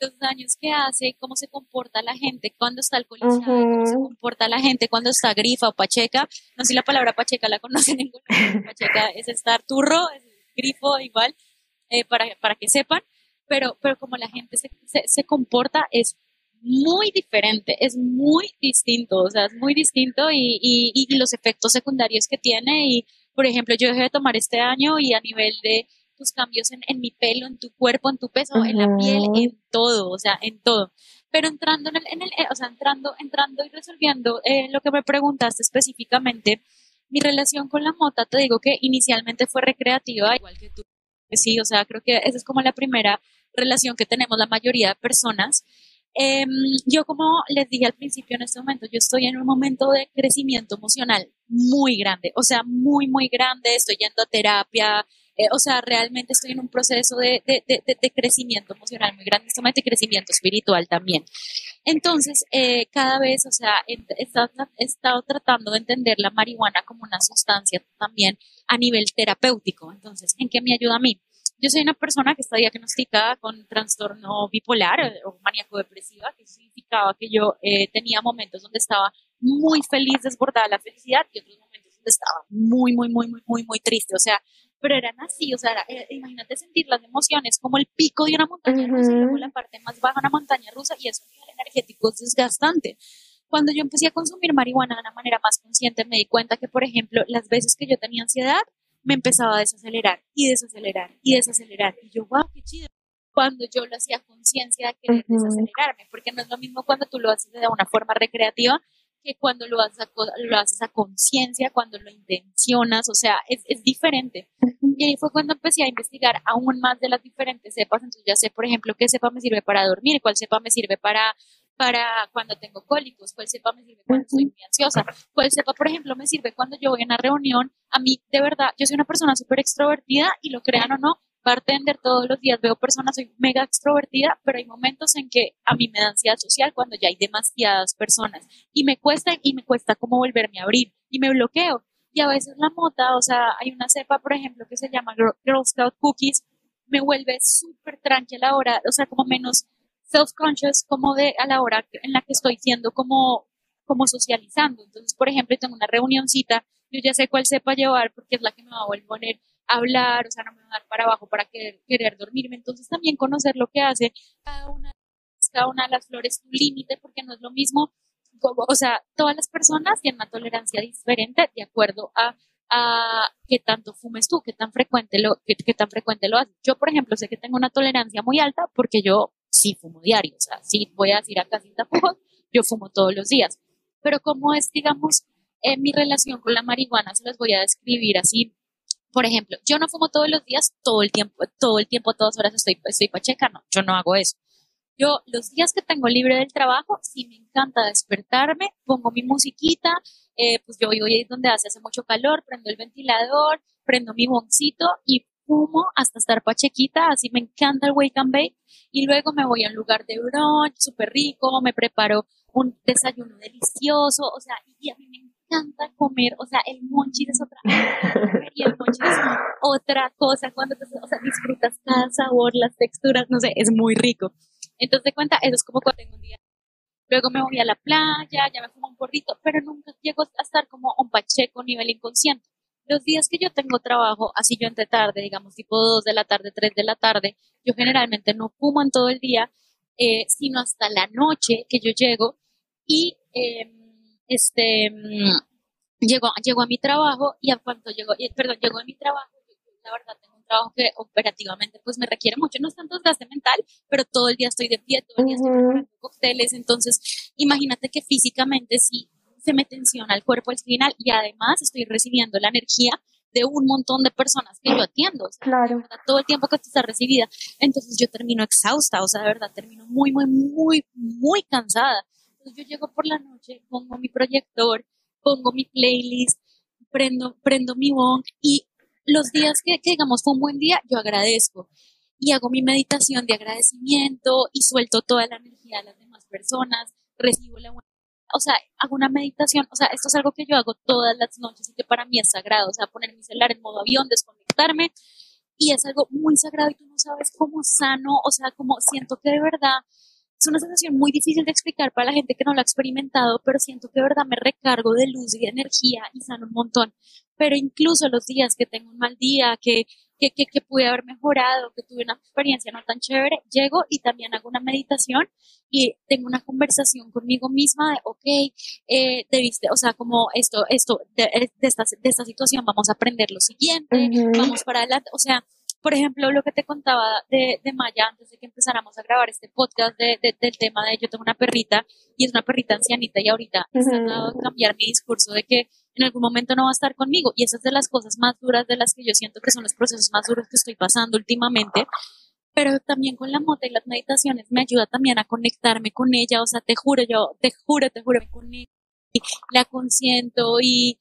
los daños que hace, cómo se comporta la gente cuando está alcoholizada, cómo se comporta la gente cuando está grifa o pacheca. No sé si la palabra pacheca la conocen <laughs> en Pacheca es estar turro, es grifo igual, eh, para, para que sepan pero, pero como la gente se, se, comporta es muy diferente, es muy distinto, o sea, es muy distinto y, y, y, los efectos secundarios que tiene. Y, por ejemplo, yo dejé de tomar este año y a nivel de tus cambios en, en mi pelo, en tu cuerpo, en tu peso, en la piel, en todo, o sea, en todo. Pero entrando en el, en el eh, o sea, entrando, entrando y resolviendo eh, lo que me preguntaste específicamente, mi relación con la mota, te digo que inicialmente fue recreativa, igual que tú. Sí, o sea, creo que esa es como la primera relación que tenemos la mayoría de personas. Em, yo como les dije al principio en este momento, yo estoy en un momento de crecimiento emocional muy grande, o sea, muy, muy grande, estoy yendo a terapia, eh, o sea, realmente estoy en un proceso de, de, de, crecimiento emocional muy grande, este crecimiento espiritual también. Entonces, eh, cada vez, o sea, he estado tratando de entender la marihuana como una sustancia también a nivel terapéutico. Entonces, ¿en qué me ayuda a mí? Yo soy una persona que está diagnosticada con trastorno bipolar eh, o maníaco depresiva, que significaba que yo eh, tenía momentos donde estaba muy feliz, desbordada la felicidad y otros momentos donde estaba muy, muy, muy, muy, muy, muy triste. O sea, pero eran así, o sea, eh, imagínate sentir las emociones como el pico de una montaña rusa y luego la parte más baja de una montaña rusa y eso a nivel energético es desgastante. Cuando yo empecé a consumir marihuana de una manera más consciente, me di cuenta que, por ejemplo, las veces que yo tenía ansiedad, me empezaba a desacelerar y desacelerar y desacelerar. Y yo, wow, qué chido. Cuando yo lo hacía conciencia de querer desacelerarme, porque no es lo mismo cuando tú lo haces de una forma recreativa que cuando lo haces a, lo haces a conciencia, cuando lo intencionas, o sea, es, es diferente. Y ahí fue cuando empecé a investigar aún más de las diferentes cepas. Entonces ya sé, por ejemplo, qué cepa me sirve para dormir, cuál cepa me sirve para para cuando tengo cólicos, cuál sepa me sirve cuando estoy muy ansiosa, cuál sepa, por ejemplo, me sirve cuando yo voy a una reunión. A mí, de verdad, yo soy una persona súper extrovertida y lo crean o no, bartender todos los días, veo personas, soy mega extrovertida, pero hay momentos en que a mí me da ansiedad social cuando ya hay demasiadas personas y me cuesta y me cuesta como volverme a abrir y me bloqueo. Y a veces la mota, o sea, hay una cepa, por ejemplo, que se llama Girl Scout Cookies, me vuelve súper tranquila ahora, o sea, como menos self-conscious como de a la hora en la que estoy siendo como, como socializando. Entonces, por ejemplo, tengo una reunioncita, yo ya sé cuál sepa llevar porque es la que me va a poner a hablar, o sea, no me va a dar para abajo para querer, querer dormirme. Entonces, también conocer lo que hace cada una, cada una de las flores, tu límite, porque no es lo mismo, o sea, todas las personas tienen una tolerancia diferente de acuerdo a a qué tanto fumes tú, qué tan frecuente lo, qué, qué, tan frecuente lo haces. Yo, por ejemplo, sé que tengo una tolerancia muy alta porque yo sí fumo diario, o sea, sí voy a decir a casi tapujos, yo fumo todos los días. Pero como es, digamos, en mi relación con la marihuana, se las voy a describir así. Por ejemplo, yo no fumo todos los días, todo el tiempo, todo el tiempo, todas horas estoy, estoy pacheca, no, yo no hago eso. Yo los días que tengo libre del trabajo, sí me encanta despertarme, pongo mi musiquita, eh, pues yo voy donde hace, hace mucho calor, prendo el ventilador, prendo mi boncito y fumo hasta estar pachequita, así me encanta el wake and bake, y luego me voy a un lugar de brunch súper rico, me preparo un desayuno delicioso, o sea, y a mí me encanta comer, o sea, el monchis es otra <laughs> y el monchis es otra cosa, cuando o sea, disfrutas cada sabor, las texturas, no sé, es muy rico. Entonces, de cuenta, eso es como cuando tengo un día. Luego me voy a la playa, ya me fumo un porrito, pero nunca llego a estar como un pacheco nivel inconsciente. Los días que yo tengo trabajo, así yo entre tarde, digamos tipo 2 de la tarde, 3 de la tarde, yo generalmente no fumo en todo el día, eh, sino hasta la noche que yo llego y eh, este mm, llego, llego a mi trabajo y a cuanto llego, perdón, llego a mi trabajo, la verdad tengo un trabajo que operativamente pues me requiere mucho, no es tanto desgaste mental, pero todo el día estoy de pie, todo el día estoy preparando cócteles, entonces imagínate que físicamente sí se me tensiona el cuerpo al final y además estoy recibiendo la energía de un montón de personas que yo atiendo. claro. todo el tiempo que está recibida. Entonces yo termino exhausta, o sea, de verdad, termino muy, muy, muy, muy cansada. Entonces yo llego por la noche, pongo mi proyector, pongo mi playlist, prendo, prendo mi bong y los días que, que digamos fue un buen día, yo agradezco y hago mi meditación de agradecimiento y suelto toda la energía de las demás personas, recibo la buena o sea, hago una meditación, o sea, esto es algo que yo hago todas las noches y que para mí es sagrado, o sea, poner mi celular en modo avión, desconectarme, y es algo muy sagrado y tú no sabes cómo sano, o sea, como siento que de verdad es una sensación muy difícil de explicar para la gente que no lo ha experimentado, pero siento que de verdad me recargo de luz y de energía y sano un montón. Pero incluso los días que tengo un mal día, que que, que, que, pude haber mejorado, que tuve una experiencia no tan chévere, llego y también hago una meditación y tengo una conversación conmigo misma de, ok, eh, debiste, o sea, como esto, esto, de, de, esta, de esta situación vamos a aprender lo siguiente, vamos para adelante, o sea, por ejemplo, lo que te contaba de, de Maya antes de que empezáramos a grabar este podcast de, del tema de yo tengo una perrita y es una perrita ancianita y ahorita he tratado de cambiar mi discurso de que en algún momento no va a estar conmigo. Y esas es de las cosas más duras de las que yo siento que son los procesos más duros que estoy pasando últimamente. Pero también con la mota y las meditaciones me ayuda también a conectarme con ella. O sea, te juro, yo te juro, te juro, con ella, la consiento y,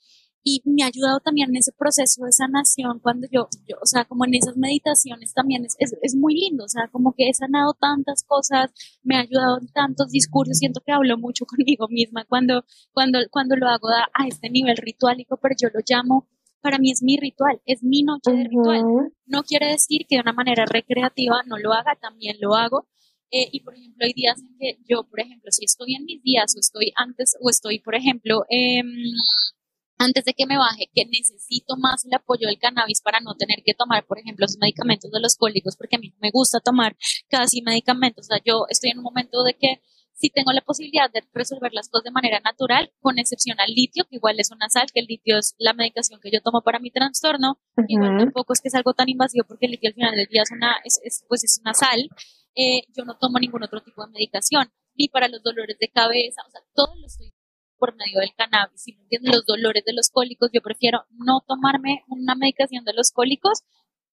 y me ha ayudado también en ese proceso de sanación cuando yo, yo o sea, como en esas meditaciones también es, es, es, muy lindo, o sea, como que he sanado tantas cosas, me ha ayudado en tantos discursos, siento que hablo mucho <laughs> conmigo misma cuando, cuando, cuando lo hago a, a este nivel ritualico, pero yo lo llamo, para mí es mi ritual, es mi noche de ritual. No quiere decir que de una manera recreativa no lo haga, también lo hago, eh, y por ejemplo, hay días en que yo, por ejemplo, si estoy en mis días o estoy antes o estoy, por ejemplo, eh, antes de que me baje, que necesito más el apoyo del cannabis para no tener que tomar, por ejemplo, los medicamentos de los cólicos, porque a mí no me gusta tomar casi medicamentos. O sea, yo estoy en un momento de que si tengo la posibilidad de resolver las cosas de manera natural, con excepción al litio, que igual es una sal, que el litio es la medicación que yo tomo para mi trastorno, igual tampoco es que es algo tan invasivo porque el litio al final del día es una, es, pues es una sal, eh, yo no tomo ningún otro tipo de medicación, ni para los dolores de cabeza, o sea, todo lo estoy por medio del cannabis. Si me entienden los dolores de los cólicos, yo prefiero no tomarme una medicación de los cólicos,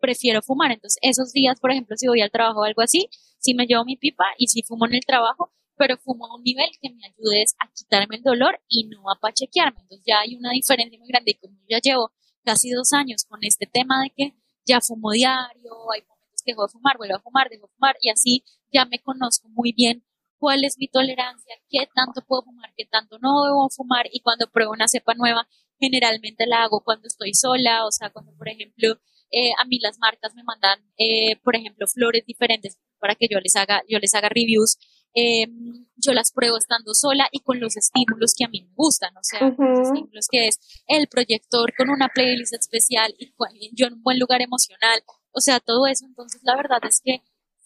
prefiero fumar. Entonces, esos días, por ejemplo, si voy al trabajo o algo así, si me llevo mi pipa y si fumo en el trabajo, pero fumo a un nivel que me ayude a quitarme el dolor y no a pachequearme. Entonces, ya hay una diferencia muy grande. Y como ya llevo casi dos años con este tema de que ya fumo diario, hay momentos que dejo de fumar, vuelvo a fumar, dejo de fumar y así ya me conozco muy bien cuál es mi tolerancia, qué tanto puedo fumar, qué tanto no debo fumar y cuando pruebo una cepa nueva, generalmente la hago cuando estoy sola, o sea, cuando por ejemplo eh, a mí las marcas me mandan, eh, por ejemplo, flores diferentes para que yo les haga, yo les haga reviews. Eh, yo las pruebo estando sola y con los estímulos que a mí me gustan, o sea, los estímulos que es el proyector con una playlist especial y yo en un buen lugar emocional, o sea, todo eso. Entonces, la verdad es que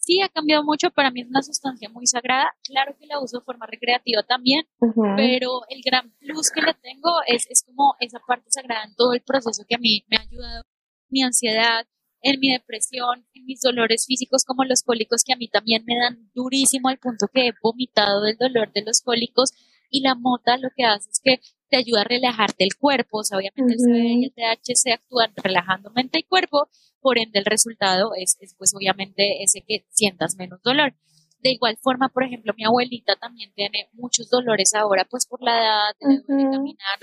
sí ha cambiado mucho, para mí es una sustancia muy sagrada, claro que la uso de forma recreativa también, pero el gran plus que le tengo es, es como esa parte sagrada en todo el proceso que a mí me ha ayudado, mi ansiedad, en mi depresión, en mis dolores físicos como los cólicos que a mí también me dan durísimo al punto que he vomitado del dolor de los cólicos y la mota lo que hace es que te ayuda a relajarte el cuerpo, o sea, obviamente el CBD y el THC actúan relajando mente y cuerpo, por ende el resultado es, pues obviamente ese que sientas menos dolor. De igual forma, por ejemplo, mi abuelita también tiene muchos dolores ahora, pues por la edad, de caminar,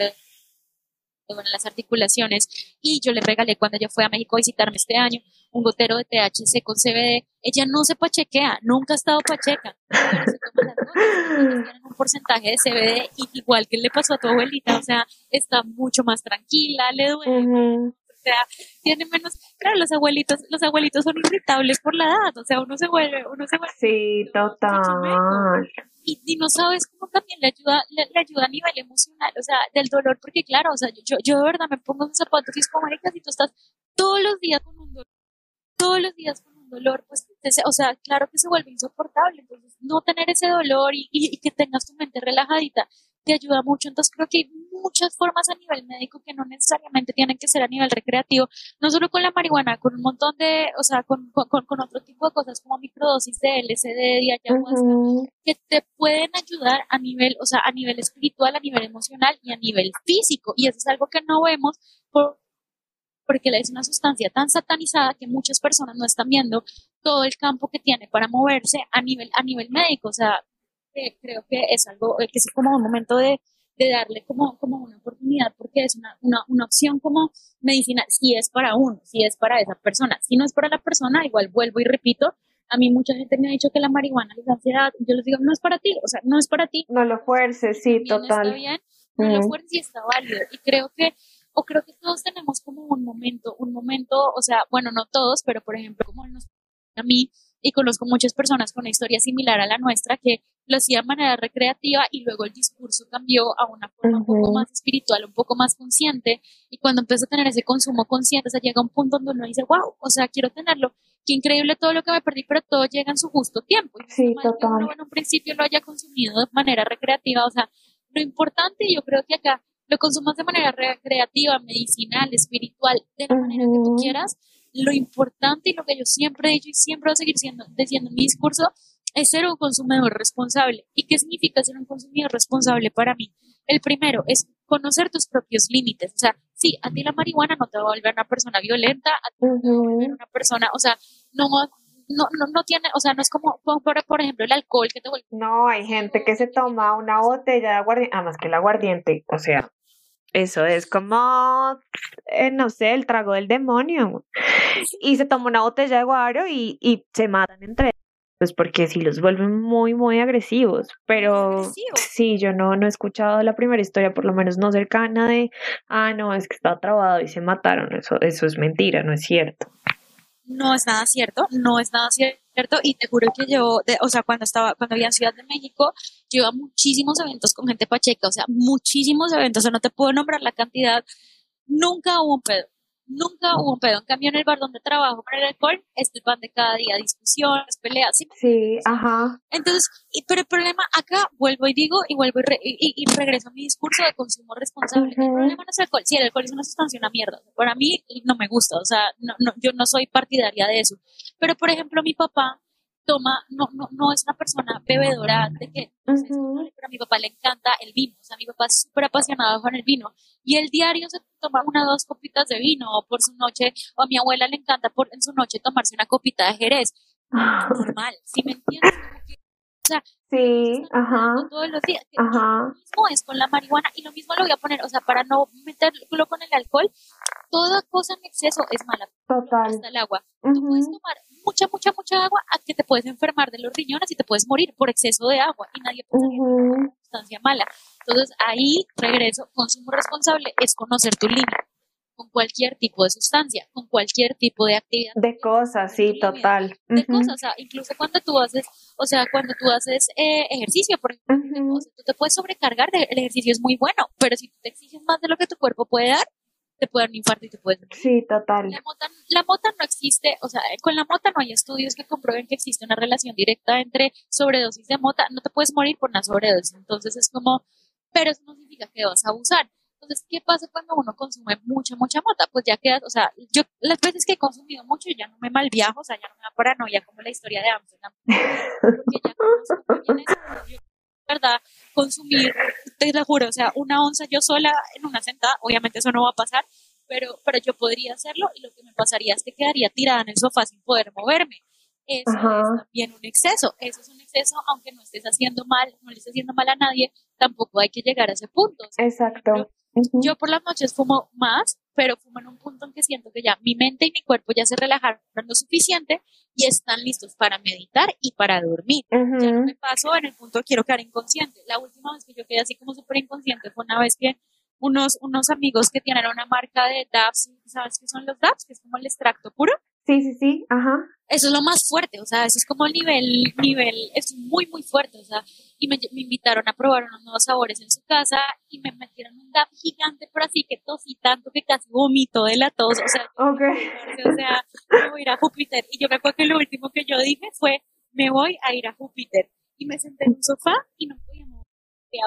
en las articulaciones y yo le regalé cuando ella fue a México a visitarme este año un gotero de THC con CBD. Ella no se pachequea, nunca ha estado pacheca, pero se toma las gotas tienen un porcentaje de CBD y igual que le pasó a tu abuelita, o sea, está mucho más tranquila, le duele. Sea, tiene menos, claro, los abuelitos, los abuelitos son irritables por la edad, o sea, uno se vuelve, uno se vuelve. Sí, total y, no sabes cómo también le ayuda, le, ayuda a nivel emocional, o sea, del dolor, porque claro, o sea, yo, yo de verdad me pongo en zapatos y es como, si tú estás todos los días con un dolor, todos los días con un dolor, pues, o sea, claro que se vuelve insoportable, entonces, no tener ese dolor y, y que tengas tu mente relajadita te ayuda mucho. Entonces creo que muchas formas a nivel médico que no necesariamente tienen que ser a nivel recreativo, no solo con la marihuana, con un montón de, o sea, con, con, con otro tipo de cosas como microdosis de LSD y ayahuasca, que te pueden ayudar a nivel, o sea, a nivel espiritual, a nivel emocional y a nivel físico. Y eso es algo que no vemos por, porque es una sustancia tan satanizada que muchas personas no están viendo todo el campo que tiene para moverse a nivel, a nivel médico. O sea, creo que es algo eh, que es como un momento de, de darle como, como una oportunidad porque es una, una, una, opción como medicina, si es para uno, si es para esa persona. Si no es para la persona, igual vuelvo y repito, a mí mucha gente me ha dicho que la marihuana les da ansiedad, yo les digo, no es para ti, o sea, no es para ti. No lo fuerces, sí, total. Está bien, no lo fuerces y está válido. Y creo que, o creo que todos tenemos como un momento, un momento, o sea, bueno, no todos, pero por ejemplo, como nos, a mí, y conozco muchas personas con una historia similar a la nuestra que lo hacía de manera recreativa y luego el discurso cambió a una forma un poco más espiritual, un poco más consciente y cuando empezó a tener ese consumo consciente, se llega a un punto donde uno dice, wow, o sea, quiero tenerlo, qué increíble todo lo que me perdí, pero todo llega en su justo tiempo. Y sí, total. que uno en un principio lo haya consumido de manera recreativa, o sea, lo importante yo creo que acá lo consumas de manera recreativa, medicinal, espiritual, de la manera que tú quieras, lo importante y lo que yo siempre he dicho y siempre voy a seguir siendo, diciendo en mi discurso es ser un consumidor responsable. ¿Y qué significa ser un consumidor responsable para mí? El primero es conocer tus propios límites. O sea, sí, a ti la marihuana no te va a volver una persona violenta, a ti no te va a volver una persona, o sea, no, no, no, no tiene, o sea, no es como, por, por ejemplo, el alcohol que te vuelve. No, hay gente que se toma una botella de aguardiente, además que el aguardiente, o sea, eso es como, eh, no sé, el trago del demonio. Y se toma una botella de guaro y, y se matan entre ellos. Pues porque sí los vuelven muy, muy agresivos. Pero sí, yo no, no he escuchado la primera historia, por lo menos no cercana de, ah, no, es que está trabado y se mataron. Eso, eso es mentira, no es cierto. No es nada cierto, no es nada cierto. Y te juro que yo, o sea, cuando estaba, cuando había en Ciudad de México, yo a muchísimos eventos con gente pacheca, o sea, muchísimos eventos, o sea, no te puedo nombrar la cantidad, nunca hubo un pedo. Nunca hubo un pedo. En cambio, en el bar donde trabajo con el alcohol, es el pan de cada día, discusiones, peleas. Sí, sí ajá. Entonces, pero el problema acá, vuelvo y digo, y vuelvo y, y, regreso a mi discurso de consumo responsable. El problema no es el alcohol. Sí, el alcohol es una sustancia, una mierda. Para mí no me gusta, o sea, no, no, yo no soy partidaria de eso. Pero, por ejemplo, mi papá toma, no, no, no es una persona bebedora de que, pero a mi papá le encanta el vino, o sea, mi papá es súper apasionado con el vino, y el diario se toma una o dos copitas de vino por su noche, o a mi abuela le encanta por, en su noche tomarse una copita de jerez, normal, si me entiendes? o sea, sí, ajá, todos los días. Ajá. Lo mismo es con la marihuana y lo mismo lo voy a poner, o sea, para no meterlo con el alcohol, toda cosa en exceso es mala. Total. Hasta el agua. Tú puedes tomar mucha, mucha, mucha agua a que te puedes enfermar de los riñones y te puedes morir por exceso de agua y nadie puede que una sustancia mala. Entonces ahí regreso, consumo responsable es conocer tu límite con cualquier tipo de sustancia, con cualquier tipo de actividad. De cosas, sí, total. De cosas, o sea, incluso cuando tú haces, o sea, cuando tú haces eh, ejercicio, por ejemplo, tú te puedes sobrecargar, el ejercicio es muy bueno, pero si tú te exiges más de lo que tu cuerpo puede dar, te puede dar un infarto y te puedes Sí, total. La mota, la mota no existe, o sea, con la mota no hay estudios que comprueben que existe una relación directa entre sobredosis de mota. No te puedes morir por una sobredosis. Entonces es como, pero eso no significa que vas a abusar. Entonces, ¿qué pasa cuando uno consume mucha, mucha mota? Pues ya quedas, o sea, yo las veces que he consumido mucho ya no me malviajo, o sea, ya no me da paranoia como la historia de Amsterdam. <laughs> Porque ya ¿verdad? Consumir, te lo juro, o sea, una onza yo sola en una sentada, obviamente eso no va a pasar, pero, pero yo podría hacerlo y lo que me pasaría es que quedaría tirada en el sofá sin poder moverme. Eso es también un exceso, eso es un exceso, aunque no estés haciendo mal, no le estés haciendo mal a nadie, tampoco hay que llegar a ese punto. Exacto. Yo por las noches fumo más, pero fumo en un punto en que siento que ya mi mente y mi cuerpo ya se relajaron lo suficiente y están listos para meditar y para dormir. Ya no me paso en el punto de quiero quedar inconsciente. La última vez que yo quedé así como súper inconsciente fue una vez que unos, unos amigos que tienen una marca de DAPS, ¿sabes qué son los DAPS? Que es como el extracto puro. Sí, sí, sí, ajá. Eso es lo más fuerte, o sea, eso es como el nivel, nivel, es muy, muy fuerte, o sea, y me, me, invitaron a probar unos nuevos sabores en su casa y me metieron un DAP gigante, pero así que tosí tanto que casi vomito de la tos, o sea, okay. o sea, me voy a ir a Júpiter. Y yo me acuerdo que lo último que yo dije fue, me voy a ir a Júpiter. Y me senté en un sofá y no podía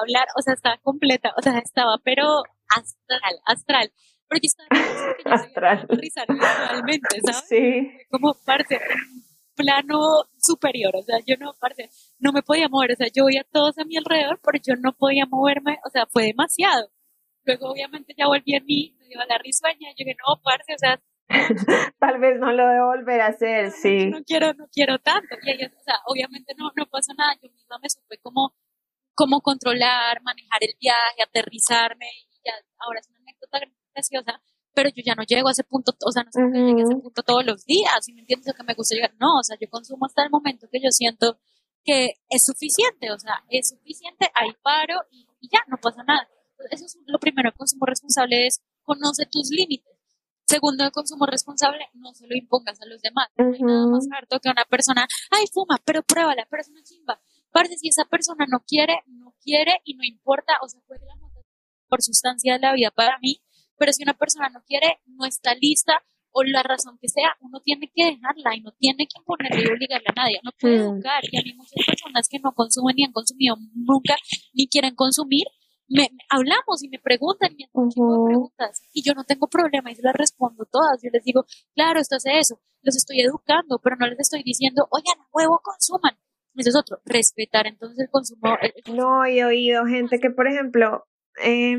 hablar, o sea, estaba completa, o sea, estaba, pero astral, astral porque estaba que yo Astral. aterrizar virtualmente, <laughs> ¿sabes? Sí. Como parte, un plano superior, o sea, yo no, parte, no me podía mover, o sea, yo veía todos a mi alrededor, pero yo no podía moverme, o sea, fue demasiado. Luego, obviamente, ya volví a mí, me dio la risueña, yo dije, no, parce, o sea, <laughs> Tal vez no lo debo volver a hacer, sí. No quiero, no quiero tanto. Y ellos, o sea, obviamente no, no pasó nada. Yo misma me supe cómo, cómo controlar, manejar el viaje, aterrizarme. Y ya, ahora es una anécdota pero yo ya no llego a ese punto, o sea, no sé que llegue a ese punto todos los días, si me entiendes? O que me gusta llegar, no, o sea, yo consumo hasta el momento que yo siento que es suficiente, o sea, es suficiente, ahí paro y, ya, no pasa nada. Eso es lo primero, el consumo responsable es conoce tus límites. Segundo, el consumo responsable, no se lo impongas a los demás. No hay nada más harto que una persona, ay, fuma, pero pruébala, pero es una chimba. Parece si esa persona no quiere, no quiere y no importa, o sea, puede la por sustancia de la vida para mí, pero si una persona no quiere, no está lista o la razón que sea, uno tiene que dejarla y no tiene que imponerle y obligarle a nadie. No puede mm. educar. Y hay muchas personas que no consumen ni han consumido nunca ni quieren consumir. Me, hablamos y me preguntan y me preguntas y yo no tengo problema y se las respondo todas. Yo les digo, claro, esto hace eso. Los estoy educando, pero no les estoy diciendo, oigan, a huevo consuman. Eso es otro, respetar entonces el consumo. No, he oído gente que, por ejemplo, eh,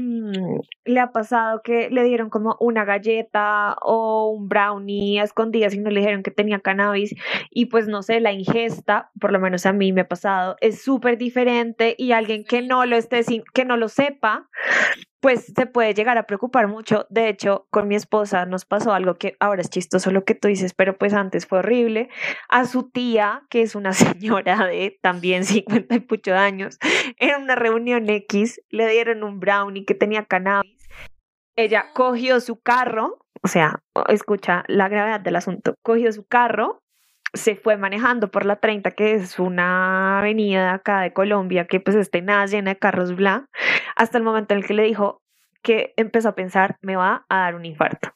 le ha pasado que le dieron como una galleta o un brownie a escondidas y no le dijeron que tenía cannabis y pues no sé, la ingesta, por lo menos a mí me ha pasado, es súper diferente y alguien que no lo esté que no lo sepa, pues se puede llegar a preocupar mucho. De hecho, con mi esposa nos pasó algo que ahora es chistoso lo que tú dices, pero pues antes fue horrible. A su tía, que es una <laughs> señora de también 50 y muchos años, en una reunión X le dieron un brownie que tenía cannabis. Ella cogió su carro, o sea, escucha la gravedad del asunto, cogió su carro, se fue manejando por la 30, que es una avenida acá de Colombia, que pues está nada llena de carros bla, hasta el momento en el que le dijo que empezó a pensar, me va a dar un infarto.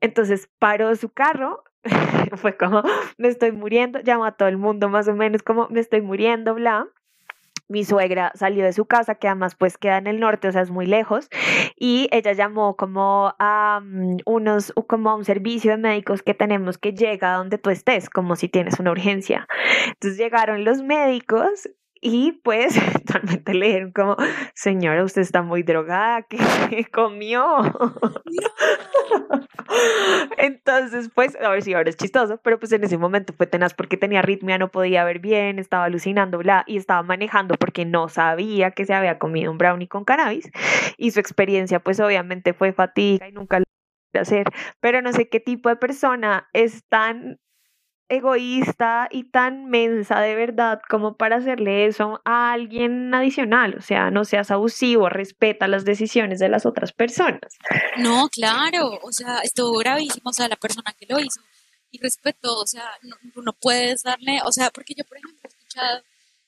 Entonces paró su carro, <laughs> fue como, me estoy muriendo, llamó a todo el mundo más o menos como, me estoy muriendo, bla mi suegra salió de su casa, que además pues queda en el norte, o sea, es muy lejos, y ella llamó como a mm, unos, como a un servicio de médicos que tenemos que llega a donde tú estés, como si tienes una urgencia. Entonces llegaron los médicos y pues <laughs> totalmente le dijeron como, señora, usted está muy drogada, ¿qué <laughs> comió? <laughs> Entonces, pues, a ver si ahora es chistoso, pero pues en ese momento fue tenaz porque tenía arritmia, no podía ver bien, estaba alucinando, bla, y estaba manejando porque no sabía que se había comido un brownie con cannabis y su experiencia pues obviamente fue fatiga y nunca lo hacer, pero no sé qué tipo de persona es tan egoísta y tan mensa de verdad como para hacerle eso a alguien adicional. O sea, no seas abusivo, respeta las decisiones de las otras personas. No, claro, o sea, estuvo gravísimo, o sea, la persona que lo hizo y respetó, o sea, no, no puedes darle, o sea, porque yo, por ejemplo, he escuchado,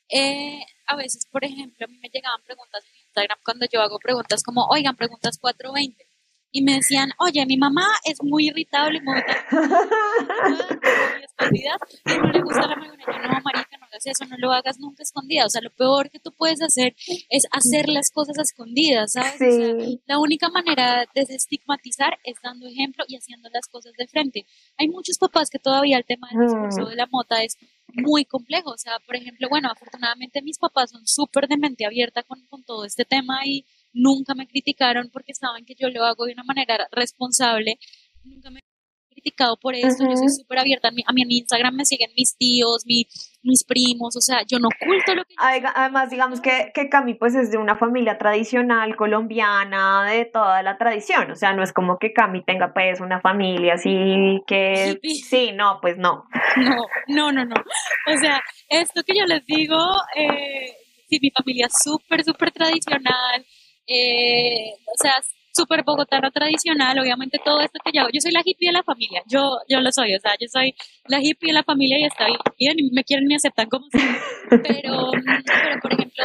eh, a veces, por ejemplo, a mí me llegaban preguntas en Instagram cuando yo hago preguntas como, oigan, preguntas 420 y me decían, oye, mi mamá es muy irritable, muy <laughs> escondida, y no le gusta la mayonesa. No, marica, no hagas eso, no lo hagas nunca escondida. O sea, lo peor que tú puedes hacer es hacer las cosas escondidas, ¿sabes? O sea, la única manera de desestigmatizar es dando ejemplo y haciendo las cosas de frente. Hay muchos papás que todavía el tema del discurso de la mota es muy complejo. O sea, por ejemplo, bueno, afortunadamente mis papás son súper de mente abierta con, con todo este tema y nunca me criticaron porque saben que yo lo hago de una manera responsable, nunca me criticado por esto, yo soy súper abierta, a mí, en Instagram me siguen mis tíos, mi, mis primos, o sea, yo no oculto lo que... Además, digamos que, que Cami pues es de una familia tradicional colombiana, de toda la tradición, o sea, no es como que Cami tenga pues una familia así que... Sí, no, pues no. No, no, no, no. O sea, esto que yo les digo, eh, sí, mi familia es súper, súper tradicional, eh, o sea, súper bogotano tradicional, obviamente todo esto que yo hago, yo soy la hippie de la familia, yo, yo lo soy, o sea, yo soy la hippie de la familia y está bien, y me quieren y me aceptan como soy, pero, <laughs> pero por ejemplo,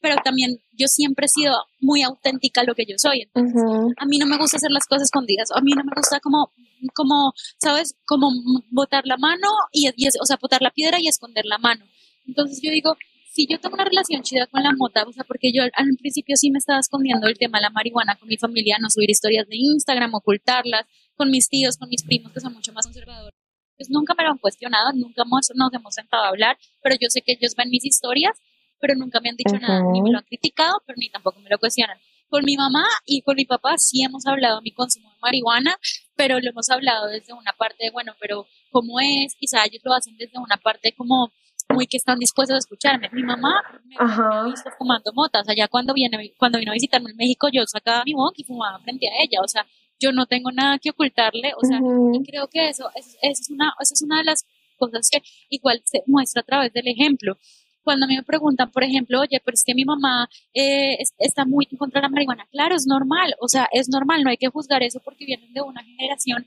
pero también yo siempre he sido muy auténtica lo que yo soy, entonces a mí no me gusta hacer las cosas escondidas, a mí no me gusta como, como, ¿sabes? Como botar la mano y, y o sea, botar la piedra y esconder la mano. Entonces yo digo, si yo tengo una relación chida con la mota, o sea, porque yo al principio sí me estaba escondiendo el tema de la marihuana con mi familia, no subir historias de Instagram, ocultarlas, con mis tíos, con mis primos que son mucho más conservadores. Pues nunca me lo han cuestionado, nunca nos hemos sentado a hablar, pero yo sé que ellos ven mis historias, pero nunca me han dicho nada, ni me lo han criticado, pero ni tampoco me lo cuestionan. Con mi mamá y con mi papá sí hemos hablado de mi consumo de marihuana, pero lo hemos hablado desde una parte de, bueno, pero ¿cómo es? Quizá ellos lo hacen desde una parte como muy que están dispuestos a escucharme. Mi mamá me, ha visto fumando motas. Allá cuando viene, cuando vino a visitarme en México, yo sacaba mi boca y fumaba frente a ella. O sea, yo no tengo nada que ocultarle. O sea, y creo que eso, es una, eso es una de las cosas que igual se muestra a través del ejemplo. Cuando a mí me preguntan, por ejemplo, oye, pero es que mi mamá eh, está muy en contra de la marihuana. Claro, es normal. O sea, es normal. No hay que juzgar eso porque vienen de una generación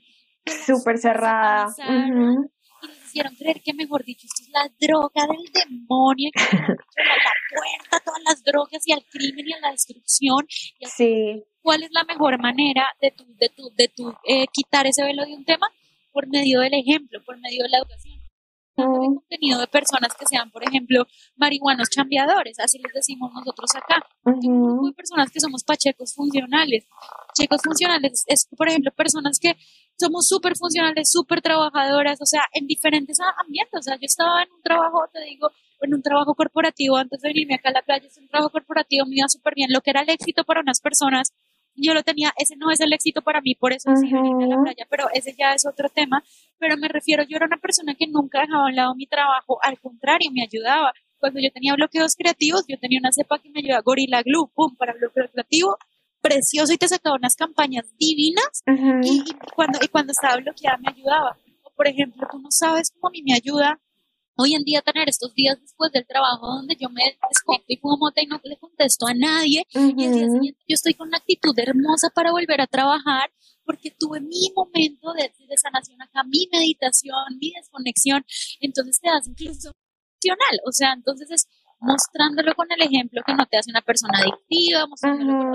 súper cerrada hicieron creer que, mejor dicho, esto es la droga del demonio, que <laughs> la, puerta a todas las drogas y al crimen y a la destrucción. sí. ¿Cuál es la mejor manera de tu, de tu, de tu eh, quitar ese velo de un tema? Por medio del ejemplo, por medio de la educación. Contenido de personas que sean, por ejemplo, marihuanos chambeadores, así les decimos nosotros acá. Uh personas que somos pachecos funcionales. Pachecos funcionales es, por ejemplo, personas que somos súper funcionales, súper trabajadoras, o sea, en diferentes ambientes. O sea, yo estaba en un trabajo, te digo, en un trabajo corporativo antes de venirme acá a la playa, es un trabajo corporativo, me iba súper bien. Lo que era el éxito para unas personas, yo lo tenía, ese no es el éxito para mí, por eso sí venirme a la playa, pero ese ya es otro tema. Pero me refiero, yo era una persona que nunca dejaba a un lado mi trabajo, al contrario, me ayudaba. Cuando yo tenía bloqueos creativos, yo tenía una cepa que me ayudaba, Gorilla Glue, pum, para bloqueo creativo, precioso y te sacaba unas campañas divinas y, cuando, y cuando estaba bloqueada me ayudaba. O por ejemplo, tú no sabes cómo a mí me ayuda hoy en día tener estos días después del trabajo donde yo me desconecto y mota y no le contesto a nadie y el día siguiente yo estoy con una actitud hermosa para volver a trabajar porque tuve mi momento de, de sanación acá, mi meditación, mi desconexión, entonces te das incluso funcional, o sea, entonces es mostrándolo con el ejemplo que no te hace una persona adictiva, mostrándolo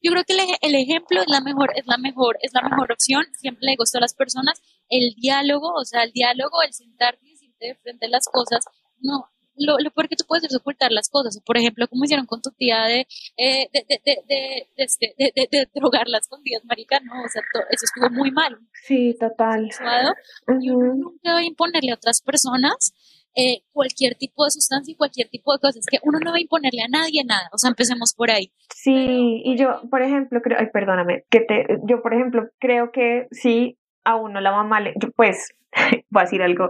yo creo que el, ejemplo es la mejor, es la mejor, es la mejor opción, siempre le gusta a las personas, el diálogo, o sea, el diálogo, el sentarte de frente las cosas, no, lo, lo peor que tú puedes es ocultar las cosas, por ejemplo, como hicieron con tu tía de, eh, de, de, de, este, drogarlas con días, marica, no, o sea, eso estuvo muy mal. Sí, total. Y uno nunca va a imponerle a otras personas eh, cualquier tipo de sustancia y cualquier tipo de cosas. que uno no va a imponerle a nadie nada. O sea, empecemos por ahí. Sí, y yo, por ejemplo, creo, ay, perdóname, que te, yo, por ejemplo, creo que sí, a uno la mamá le, pues, <laughs> voy a decir algo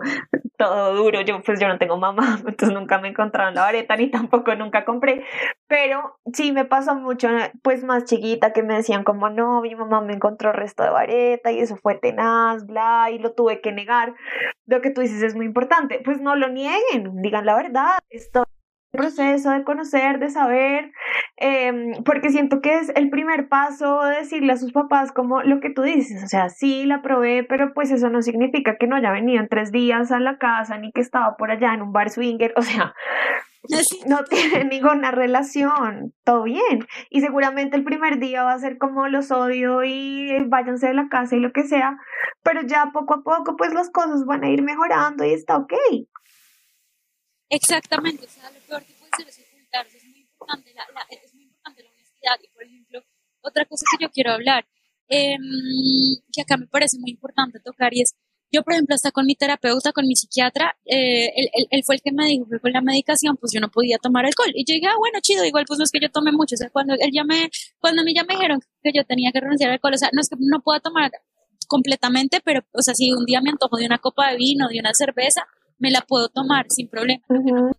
todo duro, yo pues yo no tengo mamá, <laughs> entonces nunca me encontraron la vareta ni tampoco nunca compré, pero sí me pasó mucho, pues más chiquita que me decían como no, mi mamá me encontró resto de vareta y eso fue tenaz, bla, y lo tuve que negar. Lo que tú dices es muy importante, pues no lo nieguen, digan la verdad, esto proceso de conocer, de saber, em, porque siento que es el primer paso de decirle a sus papás como lo que tú dices, o sea, sí la probé, pero pues eso no significa que no haya venido en tres días a la casa ni que estaba por allá en un bar swinger, o sea, no tiene <laughs> ninguna relación, todo bien. Y seguramente el primer día va a ser como los odio y váyanse de la casa y lo que sea, pero ya poco a poco pues las cosas van a ir mejorando y está ok. Exactamente, o sea, lo peor que puede ser es ocultarse, es muy importante la, la, es muy importante la honestidad. Y por ejemplo, otra cosa que yo quiero hablar, eh, que acá me parece muy importante tocar y es, yo por ejemplo, hasta con mi terapeuta, con mi psiquiatra, eh, él, fue el que me dijo que con la medicación pues yo no podía tomar alcohol. Y yo dije, ah, bueno, chido, igual pues no es que yo tome mucho. O sea, cuando él ya me, cuando a mí ya me dijeron que yo tenía que renunciar al alcohol, o sea, no es que no pueda tomar completamente, pero, o sea, si un día me antojo de una copa de vino, de una cerveza, me la puedo tomar sin problema. O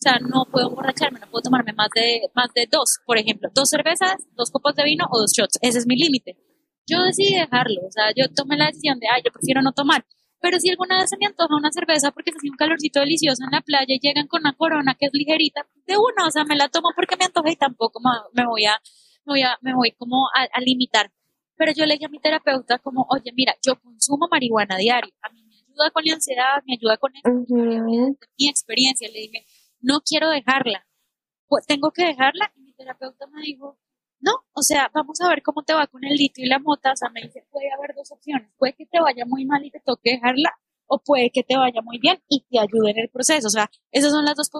sea, no puedo emborracharme, no puedo tomarme más de, más de dos, por ejemplo, dos cervezas, dos copas de vino o dos shots. Ese es mi límite. Yo decidí dejarlo, o sea, yo tomé la decisión de, ay, yo prefiero no tomar. Pero si alguna vez se me antoja una cerveza porque se hace un calorcito delicioso en la playa y llegan con una corona que es ligerita, de una, o sea, me la tomo porque me antoja y tampoco me voy a, me voy a, me voy como a, limitar. Pero yo le dije a mi terapeuta como, oye, mira, yo consumo marihuana diario, a mí ayuda con la ansiedad, me ayuda con mi experiencia. Le dije, no quiero dejarla, pues tengo que dejarla. Y mi terapeuta me dijo, no, o sea, vamos a ver cómo te va con el litio y la mota. O sea, me dice, puede haber dos opciones. Puede que te vaya muy mal y te toque dejarla, o puede que te vaya muy bien y te ayude en el proceso. O sea, esas son las dos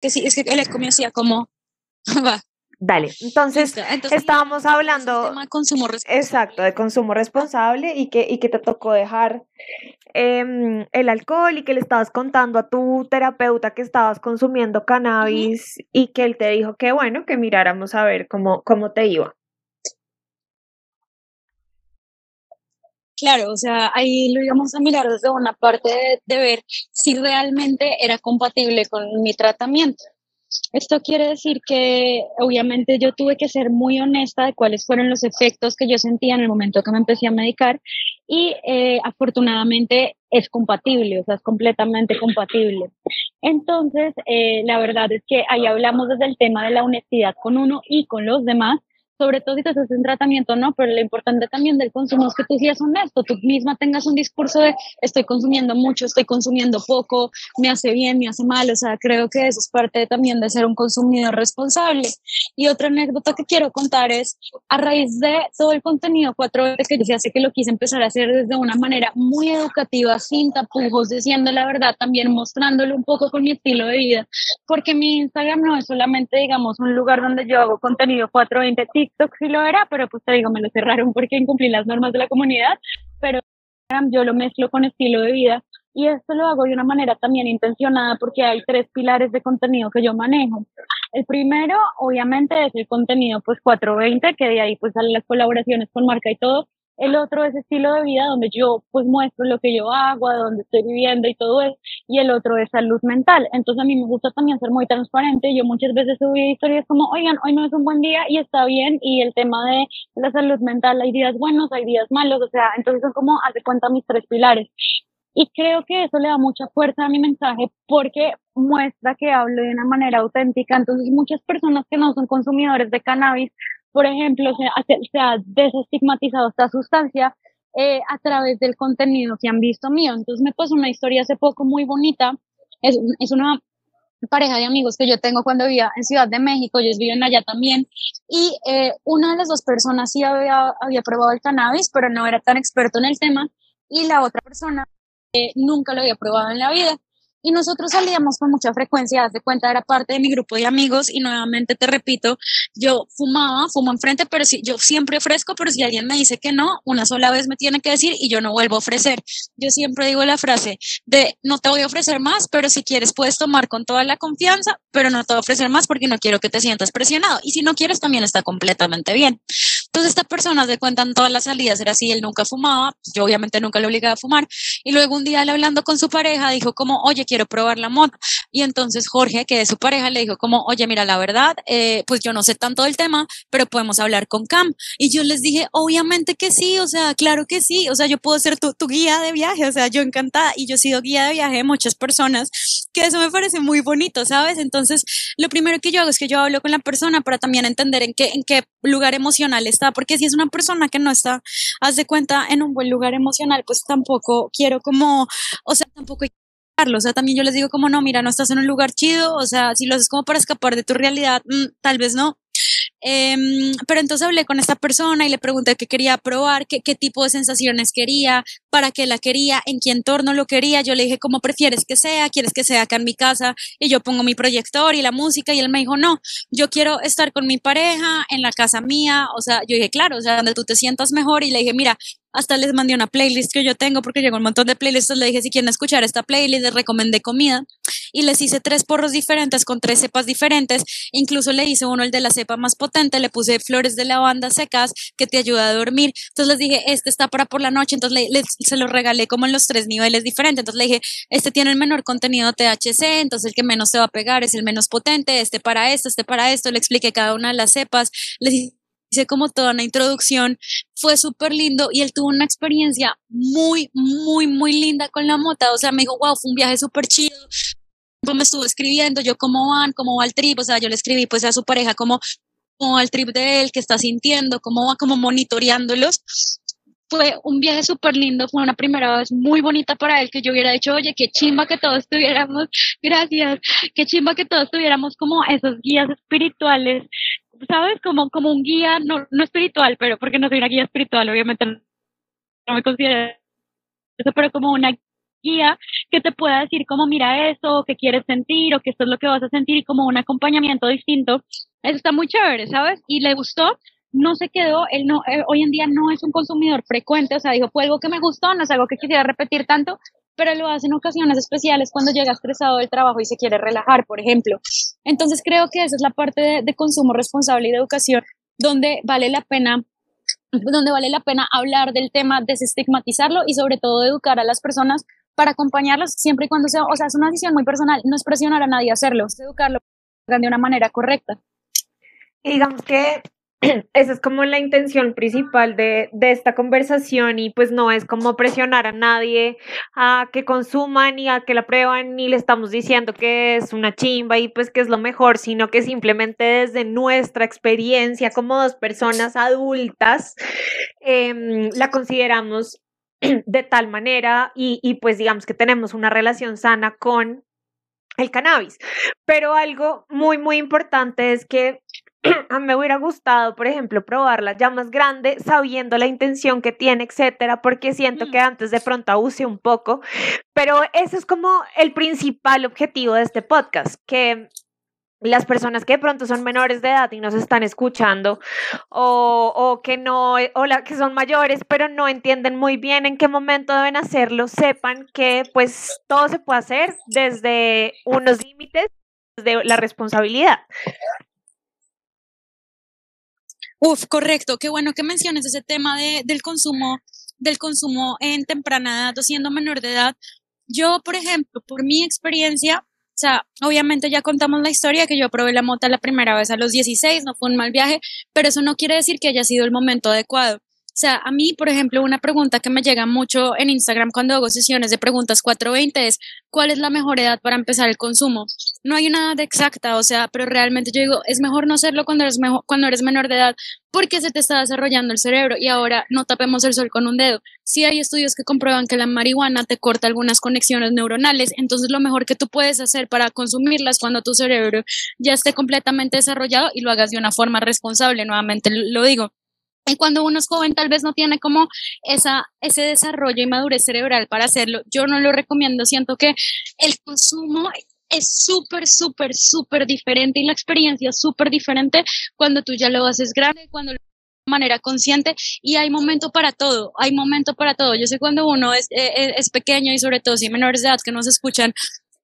Que sí, es que el eco me hacía como, <laughs> va, Dale, entonces, estábamos hablando de consumo responsable. Exacto, de consumo responsable y que, y que te tocó dejar em, el alcohol y que le estabas contando a tu terapeuta que estabas consumiendo cannabis y que él te dijo que bueno, que miráramos a ver cómo, cómo te iba. Claro, o sea, ahí lo íbamos a mirar desde una parte de ver si realmente era compatible con mi tratamiento. Esto quiere decir que obviamente yo tuve que ser muy honesta de cuáles fueron los efectos que yo sentía en el momento que me empecé a medicar y eh, afortunadamente es compatible, o sea, es completamente compatible. Entonces, eh, la verdad es que ahí hablamos desde el tema de la honestidad con uno y con los demás sobre todo si te haces un tratamiento, ¿no? Pero lo importante también del consumo es que tú seas honesto, tú misma tengas un discurso de estoy consumiendo mucho, estoy consumiendo poco, me hace bien, me hace mal, o sea, creo que eso es parte también de ser un consumidor responsable. Y otra anécdota que quiero contar es, a raíz de todo el contenido cuatro veces que yo sé que lo quise empezar a hacer desde una manera muy educativa, sin tapujos, diciendo la verdad, también mostrándolo un poco con mi estilo de vida, porque mi Instagram no es solamente, digamos, un lugar donde yo hago contenido 420 TikTok sí lo era, pero pues te digo, me lo cerraron porque incumplí las normas de la comunidad, pero yo lo mezclo con estilo de vida y esto lo hago de una manera también intencionada porque hay tres pilares de contenido que yo manejo. El primero, obviamente, es el contenido pues 420, que de ahí pues salen las colaboraciones con marca y todo, el otro es estilo de vida donde yo pues muestro lo que yo hago, a dónde estoy viviendo y todo eso. Y el otro es salud mental. Entonces a mí me gusta también ser muy transparente. Yo muchas veces subí historias como, oigan, hoy no es un buen día y está bien. Y el tema de la salud mental, hay días buenos, hay días malos. O sea, entonces son como, hace cuenta mis tres pilares. Y creo que eso le da mucha fuerza a mi mensaje porque muestra que hablo de una manera auténtica. Entonces muchas personas que no son consumidores de cannabis por ejemplo, se, ha desestigmatizado esta sustancia eh, a través del contenido que han visto mío. Entonces me pasó una historia hace poco muy bonita. Es, una pareja de amigos que yo tengo cuando vivía en Ciudad de México, ellos viven allá también, y eh, una de las dos personas sí había, había probado el cannabis, pero no era tan experto en el tema, y la otra persona eh, nunca lo había probado en la vida. Y nosotros salíamos con mucha frecuencia, de cuenta, era parte de mi grupo de amigos y nuevamente te repito, yo fumaba, fumo enfrente, pero si, yo siempre ofrezco, pero si alguien me dice que no, una sola vez me tiene que decir y yo no vuelvo a ofrecer. Yo siempre digo la frase de no te voy a ofrecer más, pero si quieres puedes tomar con toda la confianza, pero no te voy a ofrecer más porque no quiero que te sientas presionado. Y si no quieres, también está completamente bien. Entonces, esta persona se cuentan todas las salidas, era así, él nunca fumaba, yo obviamente nunca le obligaba a fumar. Y luego un día él hablando con su pareja dijo como, oye, quiero probar la moto. Y entonces Jorge, que es su pareja, le dijo como, oye, mira, la verdad, eh, pues yo no sé tanto del tema, pero podemos hablar con Cam. Y yo les dije, obviamente que sí, o sea, claro que sí, o sea, yo puedo ser tu, tu guía de viaje, o sea, yo encantada. Y yo he sido guía de viaje de muchas personas, que eso me parece muy bonito, ¿sabes? Entonces, lo primero que yo hago es que yo hablo con la persona para también entender en qué, en qué lugar emocional está porque si es una persona que no está, haz de cuenta, en un buen lugar emocional, pues tampoco quiero como, o sea, tampoco hay o sea, también yo les digo como no, mira, no estás en un lugar chido, o sea, si lo haces como para escapar de tu realidad, mm, tal vez no, Em, pero entonces hablé con esta persona y le pregunté qué quería probar, qué, qué tipo de sensaciones quería, para qué la quería, en qué entorno lo quería. Yo le dije, ¿cómo prefieres que sea? ¿Quieres que sea acá en mi casa? Y yo pongo mi proyector y la música y él me dijo, no, yo quiero estar con mi pareja en la casa mía. O sea, yo dije, claro, o sea, donde tú te sientas mejor. Y le dije, mira, hasta les mandé una playlist que yo tengo porque llegó un montón de playlists, le dije si quieren escuchar esta playlist, les recomendé comida. Y les hice tres porros diferentes con tres cepas diferentes, incluso le hice uno el de la cepa más potente, le puse flores de lavanda secas que te ayuda a dormir, entonces les dije, este está para por la noche, entonces se lo regalé como en los tres niveles diferentes, entonces le dije, este tiene el menor contenido THC, entonces el que menos se va a pegar es el menos potente, este para esto, este para esto, le expliqué cada una de las cepas, les hice como toda una introducción, fue súper lindo y él tuvo una experiencia muy, muy, muy linda con la mota, o sea, me dijo, wow, fue un viaje súper chido, me estuvo escribiendo, yo cómo van, cómo va el trip, o sea, yo le escribí pues a su pareja cómo, cómo va el trip de él, qué está sintiendo, cómo va como monitoreándolos. Fue un viaje súper lindo, fue una primera vez muy bonita para él que yo hubiera dicho, oye, qué chimba que todos tuviéramos, gracias, qué chimba que todos tuviéramos como esos guías espirituales, ¿sabes? Como, como un guía, no, no espiritual, pero porque no soy una guía espiritual, obviamente no me considero eso, pero como una guía que te pueda decir como mira eso, qué quieres sentir o que esto es lo que vas a sentir y como un acompañamiento distinto. Eso está muy chévere, ¿sabes? Y le gustó, no se quedó, él no, eh, hoy en día no es un consumidor frecuente, o sea, dijo, fue algo que me gustó, no es algo que quisiera repetir tanto, pero lo hace en ocasiones especiales cuando llega estresado del trabajo y se quiere relajar, por ejemplo. Entonces creo que esa es la parte de, consumo responsable y de educación donde vale la pena donde vale la pena hablar del tema, desestigmatizarlo y sobre todo educar a las personas para acompañarlos siempre y cuando sea, o sea, es una decisión muy personal, no es presionar a nadie a hacerlo, es educarlo de una manera correcta. Y digamos que <clears throat> esa es como la intención principal de, de, esta conversación y pues no es como presionar a nadie a que consuman y a que la prueban ni le estamos diciendo que es una chimba y pues que es lo mejor, sino que simplemente desde nuestra experiencia como dos personas adultas eh, la consideramos <clears throat> de tal manera y, y pues digamos que tenemos una relación sana con el cannabis. Pero algo muy, muy importante es que <clears throat> a mí me hubiera gustado, por ejemplo, probarla ya más grande, sabiendo la intención que tiene, etcétera, porque siento que antes de pronto abuse un poco. Pero ese es como el principal objetivo de este podcast, que las personas que de pronto son menores de edad y nos están escuchando o, o que no o la, que son mayores pero no entienden muy bien en qué momento deben hacerlo sepan que pues todo se puede hacer desde unos límites de la responsabilidad Uf, correcto, qué bueno que menciones ese tema de, del consumo del consumo en temprana edad o siendo menor de edad yo por ejemplo por mi experiencia o sea, obviamente ya contamos la historia que yo probé la mota la primera vez a los 16, no fue un mal viaje, pero eso no quiere decir que haya sido el momento adecuado. O sea, a mí, por ejemplo, una pregunta que me llega mucho en Instagram cuando hago sesiones de preguntas 420 es, ¿cuál es la mejor edad para empezar el consumo? No hay una edad exacta, o sea, pero realmente yo digo, es mejor no hacerlo cuando eres, mejor, cuando eres menor de edad porque se te está desarrollando el cerebro y ahora no tapemos el sol con un dedo. Sí hay estudios que comprueban que la marihuana te corta algunas conexiones neuronales, entonces lo mejor que tú puedes hacer para consumirlas cuando tu cerebro ya esté completamente desarrollado y lo hagas de una forma responsable, nuevamente lo digo y cuando uno es joven tal vez no tiene como esa, ese desarrollo y madurez cerebral para hacerlo. Yo no lo recomiendo, siento que el consumo es súper, súper, súper diferente y la experiencia es súper diferente cuando tú ya lo haces grande, cuando lo de manera consciente y hay momento para todo, hay momento para todo. Yo sé cuando uno es, es, eh, es pequeño y sobre todo si menores de edad que nos escuchan,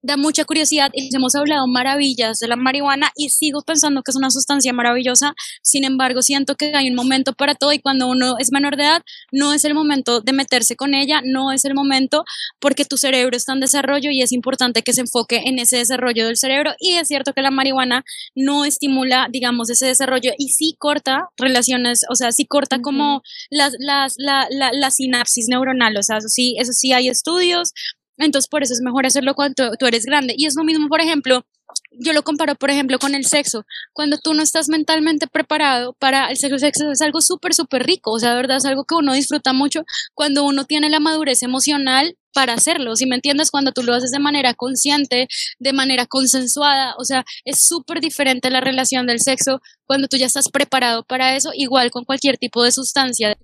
da mucha curiosidad y les hemos hablado maravillas de la marihuana y sigo pensando que es una sustancia maravillosa, sin embargo siento que hay un momento para todo y cuando uno es menor de edad no es el momento de meterse con ella, no es el momento porque tu cerebro está en desarrollo y es importante que se enfoque en ese desarrollo del cerebro. Y es cierto que la marihuana no estimula, digamos, ese desarrollo y sí corta relaciones, o sea, sí corta como las, las, la, la, la sinapsis neuronal, o sea, eso sí, eso sí hay estudios, entonces, por eso es mejor hacerlo cuando tú eres grande. Y es lo mismo, por ejemplo, yo lo comparo, por ejemplo, con el sexo. Cuando tú no estás mentalmente preparado para el sexo, el sexo es algo súper, súper rico. O sea, de verdad es algo que uno disfruta mucho cuando uno tiene la madurez emocional para hacerlo. Si me entiendes, cuando tú lo haces de manera consciente, de manera consensuada, o sea, es súper diferente la relación del sexo cuando tú ya estás preparado para eso, igual con cualquier tipo de sustancia,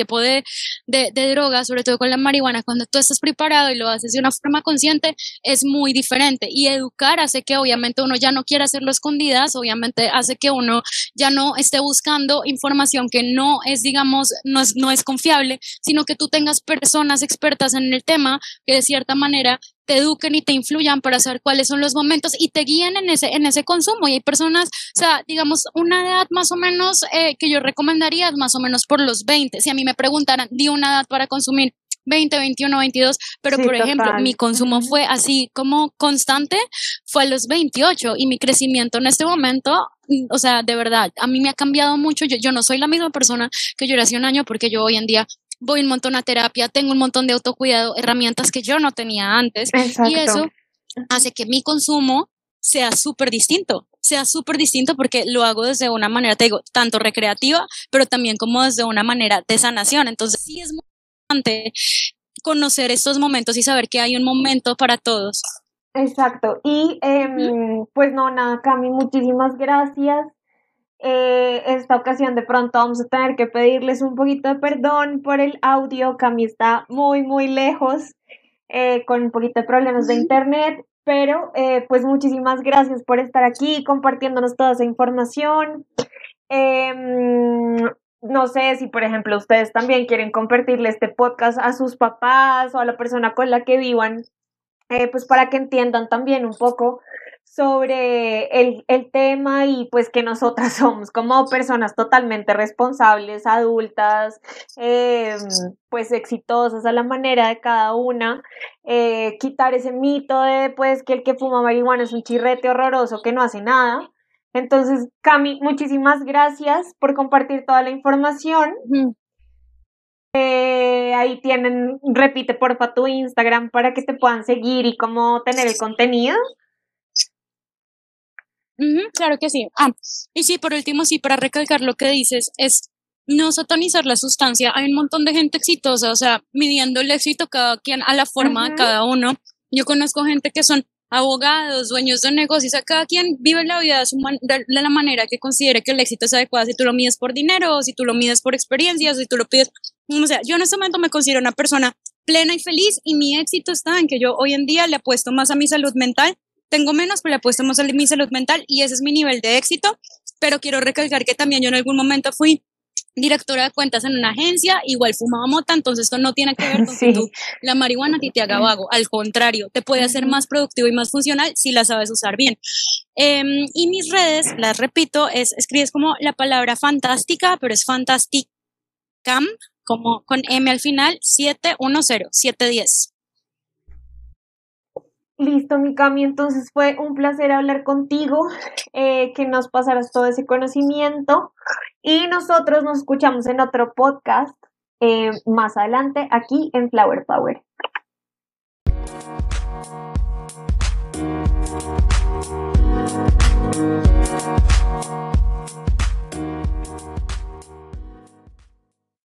tipo de, de, de droga, sobre todo con la marihuana, cuando tú estás preparado y lo haces de una forma consciente, es muy diferente. Y educar hace que obviamente uno ya no quiera hacerlo escondidas, obviamente hace que uno ya no esté buscando información que no es, digamos, no es, no es confiable, sino que tú tengas personas expertas en el tema que de cierta manera te eduquen y te influyan para saber cuáles son los momentos y te guíen en ese, en ese consumo. Y hay personas, o sea, digamos, una edad más o menos eh, que yo recomendaría es más o menos por los 20. Si a mí me preguntaran, di una edad para consumir, 20, 21, 22, pero por ejemplo, mi consumo fue así como constante, fue a los 28 y mi crecimiento en este momento, o sea, de verdad, a mí me ha cambiado mucho, yo, yo no soy la misma persona que yo era hace un año porque yo hoy en día voy un montón a terapia, tengo un montón de autocuidado, herramientas que yo no tenía antes y eso hace que mi consumo sea súper distinto, sea súper distinto porque lo hago desde una manera, te digo, tanto recreativa, pero también como desde una manera de sanación. Entonces, sí es muy importante conocer estos momentos y saber que hay un momento para todos. Exacto. Y em, pues no, nada, Cami, muchísimas gracias. Eh, esta ocasión de pronto vamos a tener que pedirles un poquito de perdón por el audio. Cami está muy, muy lejos, eh, con un poquito de problemas de internet, pero eh, pues muchísimas gracias por estar aquí compartiéndonos toda esa información. Em, no sé si, por ejemplo, ustedes también quieren compartirle este podcast a sus papás o a la persona con la que vivan, pues para que entiendan también un poco sobre el, el, tema y pues que nosotras <laughs> somos como personas totalmente responsables, adultas, eh, pues exitosas a la manera de cada una, eh, quitar ese mito de pues que el que fuma marihuana es un chirrete horroroso que no hace nada. Entonces, Cami, muchísimas gracias por compartir toda la información. Eh, ahí tienen, repite porfa tu Instagram para que te puedan seguir y cómo tener el contenido claro que sí. Ah, y sí, por último, sí, para recalcar lo que dices, es no satanizar la sustancia. Hay un montón de gente exitosa, o sea, midiendo el éxito cada quien a la forma de cada uno. Yo conozco gente que son abogados, dueños de negocios, o cada quien vive la vida de, la manera que considere que el éxito es adecuado, si tú lo mides por dinero, si tú lo mides por experiencias, si tú lo pides, o sea, yo en este momento me considero una persona plena y feliz y mi éxito está en que yo hoy en día le apuesto más a mi salud mental tengo menos, pero le apuesto más a mi salud mental y ese es mi nivel de éxito. Pero quiero recalcar que también yo en algún momento fui directora de cuentas en una agencia, igual fumaba mota, entonces esto no tiene que ver <laughs> con que tú la marihuana a ti te haga vago, al contrario, te puede hacer más productivo y más funcional si la sabes usar bien. Em, y mis redes, las repito, es, escribes como la palabra fantástica, pero es fantasticam, como con M al final, 710, 710. Listo, Mikami, entonces fue un placer hablar contigo, eh, que nos pasaras todo ese conocimiento y nosotros nos escuchamos en otro podcast eh, más adelante aquí en Flower Power.